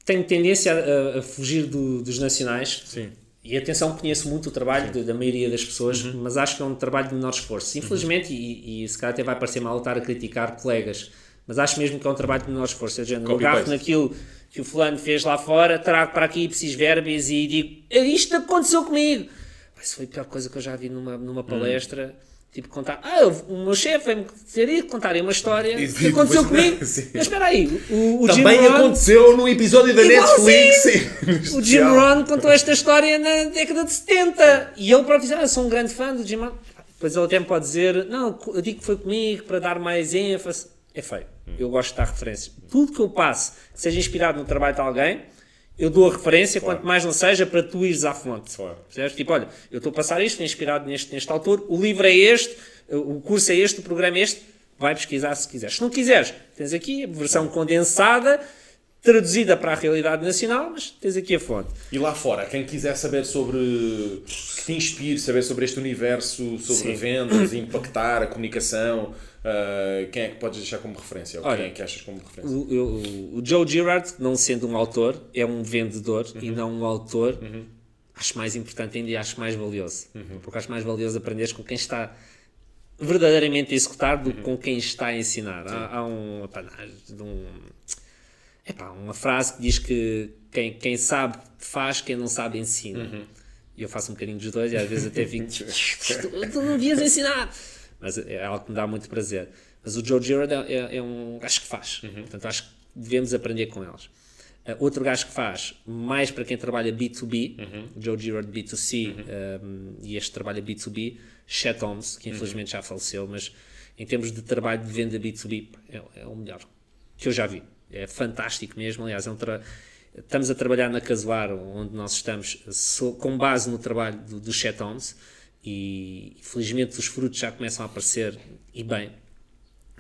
tenho tendência a, a fugir do- dos nacionais. Sim. E atenção, conheço muito o trabalho de- da maioria das pessoas, Uhum. mas acho que é um trabalho de menor esforço. Infelizmente, e, e se calhar até vai parecer mal estar a criticar colegas, mas acho mesmo que é um trabalho de menor esforço. De género, eu agarro naquilo que o fulano fez lá fora, trago para aqui preciso verbis e digo: "É isto aconteceu comigo. Isso foi a pior coisa que eu já vi numa, numa palestra. Tipo, contar, ah, o meu chefe veio-me dizer isso, contarem uma história E que aconteceu comigo. Mas espera aí, o, o Jim Também Rohn- aconteceu no episódio da! Netflix. sim. o Jim Rohn contou esta história na década de 70 e ele próprio disse: ah, sou um grande fã do Jim Rohn. Depois ele até me pode dizer: Não, eu digo que foi comigo para dar mais ênfase. É feio. Eu gosto de dar referências. Tudo que eu passo, que seja inspirado no trabalho de alguém, eu dou a referência, quanto mais não seja, para tu ires à fonte. Claro. Percebes? Tipo, olha, eu estou a passar isto, inspirado neste, neste autor, o livro é este, o curso é este, o programa é este. Vai pesquisar se quiseres. Se não quiseres, tens aqui a versão condensada, traduzida para a realidade nacional, mas tens aqui a fonte. E lá fora, quem quiser saber sobre. que te inspire, saber sobre este universo, sobre Sim. vendas, impactar a comunicação, uh, quem é que podes deixar como referência? Ou Olha, quem é que achas como referência? O, eu- o Joe Girard, não sendo um autor, é um vendedor e não um autor. Acho mais importante ainda e acho mais valioso. Porque acho mais valioso aprenderes com quem está verdadeiramente a executar do que com quem está a ensinar. Há, há um, epá, não, um- epá, uma frase que diz que quem, quem sabe faz, quem não sabe ensina. E eu faço um bocadinho dos dois e às vezes até fico. tu, tu não devias ensinar. Mas é algo que me dá muito prazer. Mas o Joe Girard é, é- é um gajo que faz. Portanto, acho que devemos aprender com eles. Uh, outro gajo que faz, mais para quem trabalha B2B, o Joe Girard B2C um, e este trabalha B2B, Chet Holmes, que infelizmente já faleceu, mas em termos de trabalho de venda B2B, é, é o melhor que eu já vi. É fantástico mesmo. Aliás, é um tra- estamos a trabalhar na Casuar, onde nós estamos, so- com base no trabalho do, do Chet Holmes, e felizmente os frutos já começam a aparecer e bem.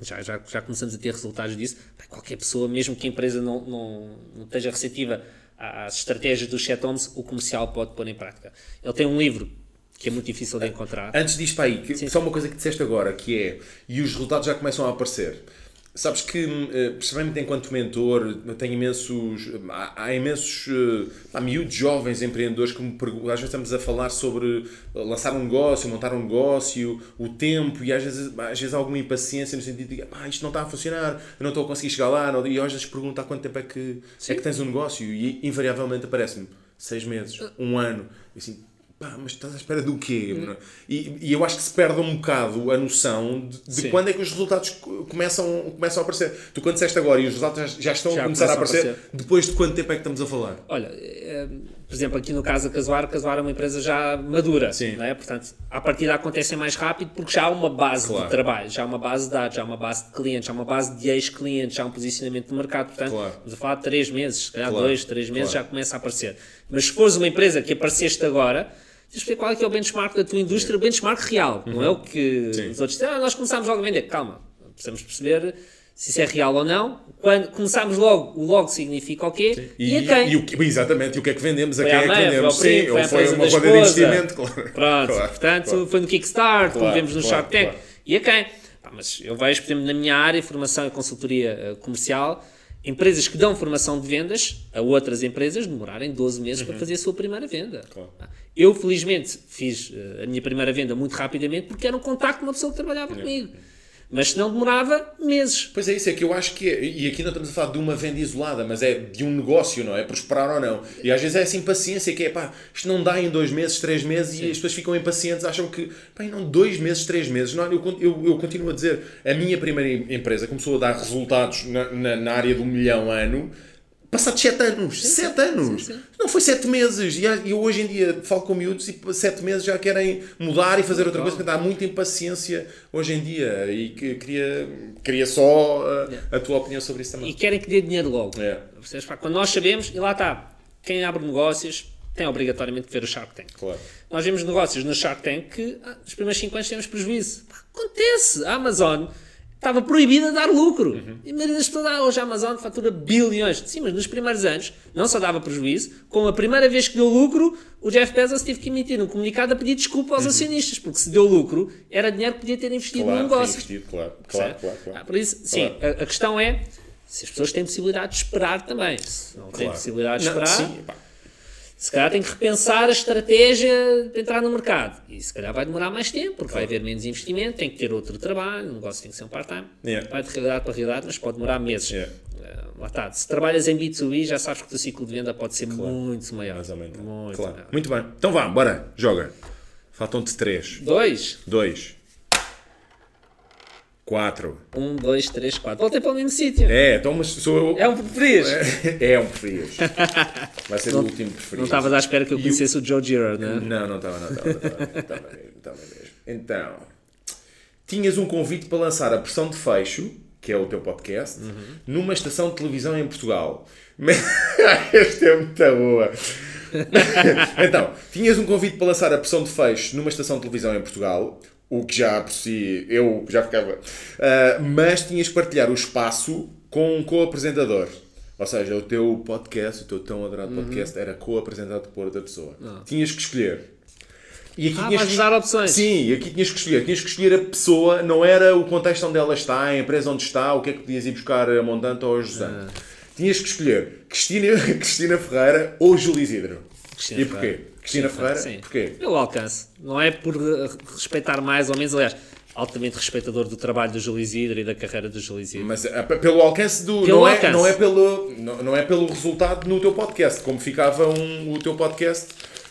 Já, já, já começamos a ter resultados disso. Pá, Qualquer pessoa, mesmo que a empresa não, não, não esteja receptiva às estratégias do Chet Holmes, o comercial pode pôr em prática. Ele tem um livro que é muito difícil de encontrar. Antes disto para aí, que- só uma coisa que disseste agora, que é, e os resultados já começam a aparecer. Sabes que, eh, principalmente enquanto mentor, tenho imensos, há, há imensos, eh, há miúdos jovens empreendedores que me perguntam, às vezes estamos a falar sobre lançar um negócio, montar um negócio, o tempo, e às vezes, às vezes há alguma impaciência no sentido de, ah, isto não está a funcionar, eu não estou a conseguir chegar lá, não- e às vezes pergunto há quanto tempo é que, é que tens um negócio, e invariavelmente aparece-me seis meses, um ano, e assim, pá, mas estás à espera do quê? Hum. E, e eu acho que se perde um bocado a noção de, de quando é que os resultados co- começam, começam a aparecer. Tu quando disseste agora e os resultados já, já estão Já a começar a começam a aparecer, depois de quanto tempo é que estamos a falar? Olha, eh, por exemplo, aqui no caso da Casuar, a Casuar é uma empresa já madura, Sim. não é? Portanto, a partida acontecem mais rápido porque já há uma base Claro. de trabalho, já há uma base de dados, já há uma base de clientes, já há uma base de ex-clientes, já há um posicionamento de mercado. Portanto, Claro. estamos a falar de três meses, se calhar Claro. dois, três meses Claro. já começa a aparecer. Mas se fores uma empresa que apareceste agora, tens ver qual é que é o benchmark da tua indústria, o benchmark real, não é o que Uhum. Sim. os outros dizem, ah, nós começámos logo a vender. Calma, precisamos perceber se isso é real ou não. Quando começámos logo, o logo significa o quê e, a quem. e o que- exatamente, e o que é que vendemos, a Foi quem é que mãe, foi ao vendemos? primo, Sim, foi foi uma da roda de investimento, claro. Pronto, Claro, portanto, claro. foi no Kickstart, como Claro, vemos no Shark Tank. E a quem? Pá, mas eu vejo, por exemplo, na minha área, formação e consultoria eh, comercial, empresas que dão formação de vendas a outras empresas demorarem 12 meses para fazer a sua primeira venda. Uhum. Claro. Pá, Eu, felizmente, fiz eh, a minha primeira venda muito rapidamente porque era um contacto de uma pessoa que trabalhava comigo. Mas se não demorava meses. Pois é isso, é que eu acho que é, e aqui não estamos a falar de uma venda isolada, mas é de um negócio, não é? Prosperar ou não. E às vezes é essa impaciência que é, pá, isto não dá em dois meses, três meses, e as pessoas ficam impacientes, acham que, pá, não dois meses, três meses. Não, eu, eu, eu continuo a dizer, a minha primeira em- empresa começou a dar resultados na, na, na área do milhão ano, passados sete anos. sete anos! sim, sim. Não foi sete meses. E a- eu hoje em dia falo com miúdos e sete meses já querem mudar e fazer outra coisa, porque há muita impaciência hoje em dia. E que queria, queria só uh, a tua opinião sobre isso E também. querem que dê dinheiro logo. É. Pá, Quando nós sabemos, e lá está, quem abre negócios tem obrigatoriamente que ver o Shark Tank. Claro. Nós vemos negócios no Shark Tank que ah, nos primeiros 5 anos temos prejuízo. Pá, acontece. A Amazon estava proibida de dar lucro. Uhum. E a maioria das pessoas, ah, hoje a Amazon fatura bilhões. Sim, mas nos primeiros anos não só dava prejuízo, como a primeira vez que deu lucro, o Jeff Bezos teve que emitir um comunicado a pedir desculpa aos acionistas, porque se deu lucro, era dinheiro que podia ter investido Uhum. Claro, no negócio. reinvestido, claro, claro, claro, claro. Ah, por isso, sim, a, a questão é se as pessoas têm possibilidade de esperar também. Se não têm possibilidade de esperar, sim, pá. Se calhar tem que repensar a estratégia de entrar no mercado. E se calhar vai demorar mais tempo, porque vai haver menos investimento, tem que ter outro trabalho, o negócio tem que ser um part-time. Yeah. Vai de realidade para realidade, mas pode demorar meses. Yeah. Lá está. Se trabalhas em B2B, já sabes que o teu ciclo de venda pode ser muito maior. Mais ou menos. Muito Claro. maior. Muito bem. Então vá, bora, joga. Faltam-te três. Dois. Dois. Quatro. Um, dois, três, quatro. Voltei para o mesmo sítio. É, então mas sou eu. É um preferias. É, um preferias. Vai ser o último Não preferido. estavas à espera que eu conhecesse o Joe Girard, não é? Não, não estava, não estava, não estava, não mesmo, estava mesmo. Então, tinhas um convite para lançar a pressão de fecho, que é o teu podcast, numa estação de televisão em Portugal. Mas- Esta é muito boa. então, tinhas um convite para lançar a pressão de fecho numa estação de televisão em Portugal, o que já por si eu já ficava. Ah, mas tinhas que partilhar o espaço com um co-apresentador. Ou seja, o teu podcast, o teu tão adorado Uhum. podcast, era co-apresentado por outra pessoa. Tinhas que escolher. E aqui Ah, tinhas que- dar opções. Sim, e aqui tinhas que escolher. Tinhas que escolher a pessoa, não era o contexto onde ela está, a empresa onde está, o que é que podias ir buscar a Montante ou a José. Ah. Tinhas que escolher Cristina, Cristina Ferreira ou Júlio Isidro. Cristina e porquê? Ferreira. Cristina Ferreira? Sim. Porquê? Pelo alcance. Não é por eh, respeitar mais ou menos, aliás, altamente respeitador do trabalho do Júlio Isidro e da carreira do Júlio Isidro. Mas ah, p- pelo alcance do. Pelo não, alcance. É, não, é pelo, não, não é pelo resultado no teu podcast, como ficava um, o teu podcast.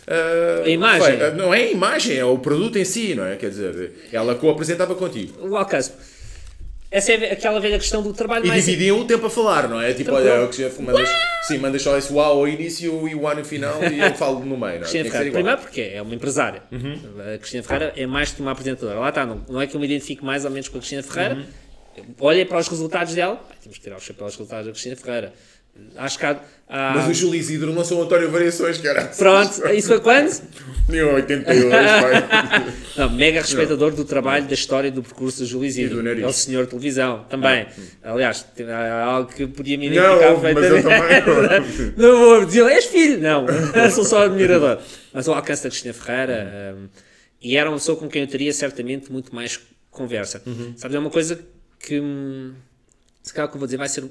ah, A imagem. feio. Ah, Não é a imagem, é o produto em si, não é? Quer dizer, ela co-apresentava contigo. O alcance. Essa é aquela velha questão do trabalho E mais. dividiam o tempo a falar, não é? Tipo, Tranquilo. olha, o Cristina, mandas, sim, mandas só esse uau ao início e o uau no final e eu falo no meio, não é? Cristina Ferreira. Primeiro porque é uma empresária. Uhum. A Cristina Ferreira é mais que uma apresentadora. Lá está, não, não é que eu me identifique mais ou menos com a Cristina Ferreira. Uhum. Olha para os resultados dela. Temos que tirar o chapéu aos resultados da Cristina Ferreira. Acho que há. há- Mas o Júlio Isidro lançou o António Variações, que era Pronto, isso foi quando? em 82, pai. Não, mega respeitador do trabalho, da história, do percurso do Júlio E Isidro. do nariz. É o senhor televisão, também. Aliás, tem- há algo que podia me Não, identificar mas eu perfeitamente. Não vou dizer, és filho? Não, sou só admirador. Mas o alcance da Cristina Ferreira, hum, e era uma pessoa com quem eu teria certamente muito mais conversa. Uhum. Sabes, é uma coisa que, hum, se calhar o que eu vou dizer vai ser,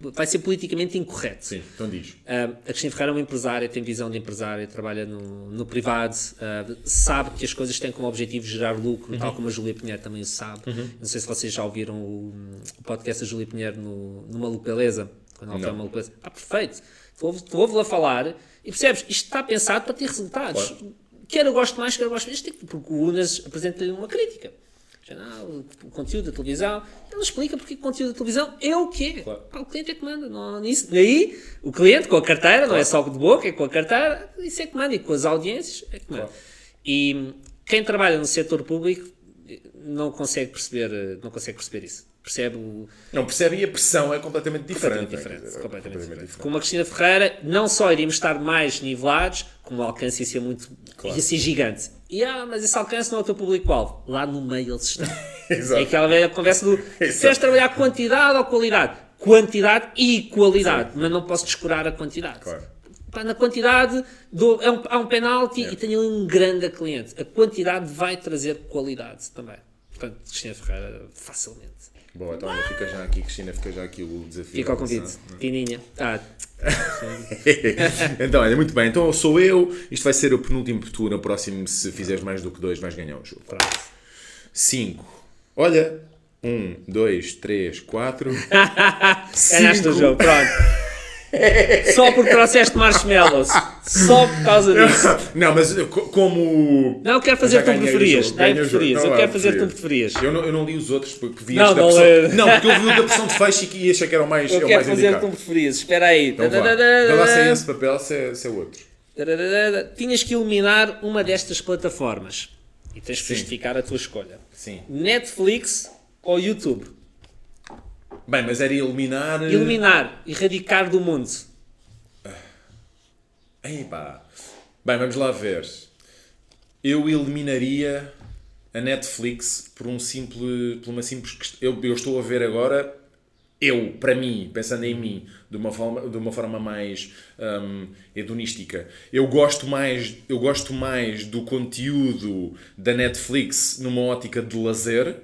vai ser politicamente incorreto. Sim, então diz. Uh, a Cristina Ferreira é uma empresária, tem visão de empresária, trabalha no, no privado, uh, sabe que as coisas têm como objetivo gerar lucro, tal como a Júlia Pinheiro também o sabe. Não sei se vocês já ouviram o, o podcast da Júlia Pinheiro no, no Maluco Beleza, quando ela foi Maluco Beleza. Ah, perfeito! Tu ouves- tu ouves-la falar e percebes, isto está pensado para ter resultados. Quer eu gosto mais, quer eu gosto menos, porque o Unas apresenta-lhe uma crítica. Não, o conteúdo da televisão, ele explica porque o conteúdo da televisão é o quê. Claro. Pá, o cliente é que manda. Não, nisso. Daí, o cliente com a carteira, não é só de boca, é com a carteira, isso é que manda. E com as audiências, é que manda. Claro. E quem trabalha no setor público não consegue perceber, eh, não consegue perceber isso. Percebe o, Não percebe e a pressão é completamente diferente. completamente não é? diferente. Quer dizer, completamente diferente. diferente. Com uma Cristina Ferreira, não só iríamos estar mais nivelados, como o alcance ia ser muito. ia ser gigante. E ah, mas esse alcance não é o teu público-alvo. Lá no meio eles estão. Exato. É aquela velha conversa do. Exato. Queres trabalhar quantidade ou qualidade? Quantidade e qualidade, mas não posso descurar a quantidade. Claro. Pá, na quantidade, do, é um, há um penalti e tenho ali um grande cliente. A quantidade vai trazer qualidade também. Portanto, Cristina Ferreira, facilmente. Boa, então olha, fica já aqui, Cristina, fica já aqui o desafio. Fica ao convite. Tininha. Ah, então, olha, muito bem. Então sou eu. Isto vai ser o penúltimo tu. No próximo, se fizeres mais do que dois, vais ganhar o jogo. pronto. 5. Olha. 1, 2, 3, 4. Ganhaste o Cinco. jogo, pronto. Só porque trouxeste marshmallows. Só por causa disso. Não, mas co- como. Não, eu quero fazer tu preferias. jogo, preferias. Não, Eu quero fazer tu preferias. Eu não, eu não li os outros porque vi Não, não pressão. lê. Não, porque eu vi o da pressão de fecho e achei que era o mais, é Eu o quero mais fazer tu preferias. Espera aí. Então vá. Lá se é esse papel, se é, se é outro. Tinhas que eliminar uma destas plataformas. E tens que Sim. justificar a tua escolha. Sim. Netflix ou YouTube? Bem, mas era eliminar. eh, Eliminar, erradicar do mundo. Epá. Bem, vamos lá ver. Eu eliminaria. a Netflix por, um simples, por uma simples questão. Eu, eu estou a ver agora, eu, para mim, pensando em mim, de uma forma, de uma forma mais hum, hedonística, eu gosto, mais, eu gosto mais do conteúdo da Netflix numa ótica de lazer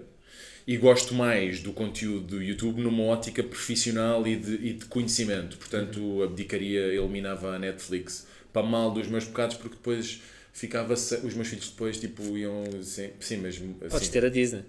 e gosto mais do conteúdo do YouTube numa ótica profissional e de, e de conhecimento. Portanto, abdicaria, eliminava a Netflix para mal dos meus pecados, porque depois ficava os meus filhos depois tipo iam sim, sim mas assim. podes ter a Disney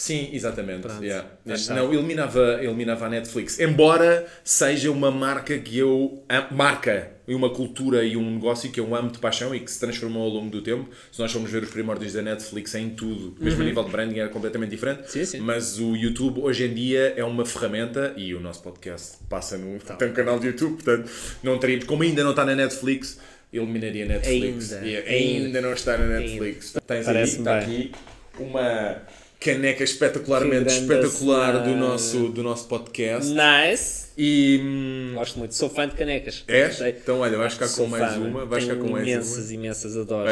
Sim, exatamente. Yeah. Não, eliminava, eliminava a Netflix. Embora seja uma marca que eu. Marca e uma cultura e um negócio que eu amo de paixão e que se transformou ao longo do tempo. Se nós formos ver os primórdios da Netflix em tudo, mesmo a nível de branding era completamente diferente. Uhum. Sim, sim. Mas o YouTube hoje em dia é uma ferramenta e o nosso podcast passa no. Tem um canal de YouTube, portanto, não teríamos. Como ainda não está na Netflix. Eliminaria a Netflix. Ainda. E Ainda. ainda não está na Netflix. Tens aí, Parece-me está aqui uma caneca espetacularmente espetacular do nosso, do nosso podcast. nice E. hum, gosto muito sou fã de canecas És? Então, olha, vais ficar com mais fã, uma. Vais ficar com mais imensas uma. imensas adoro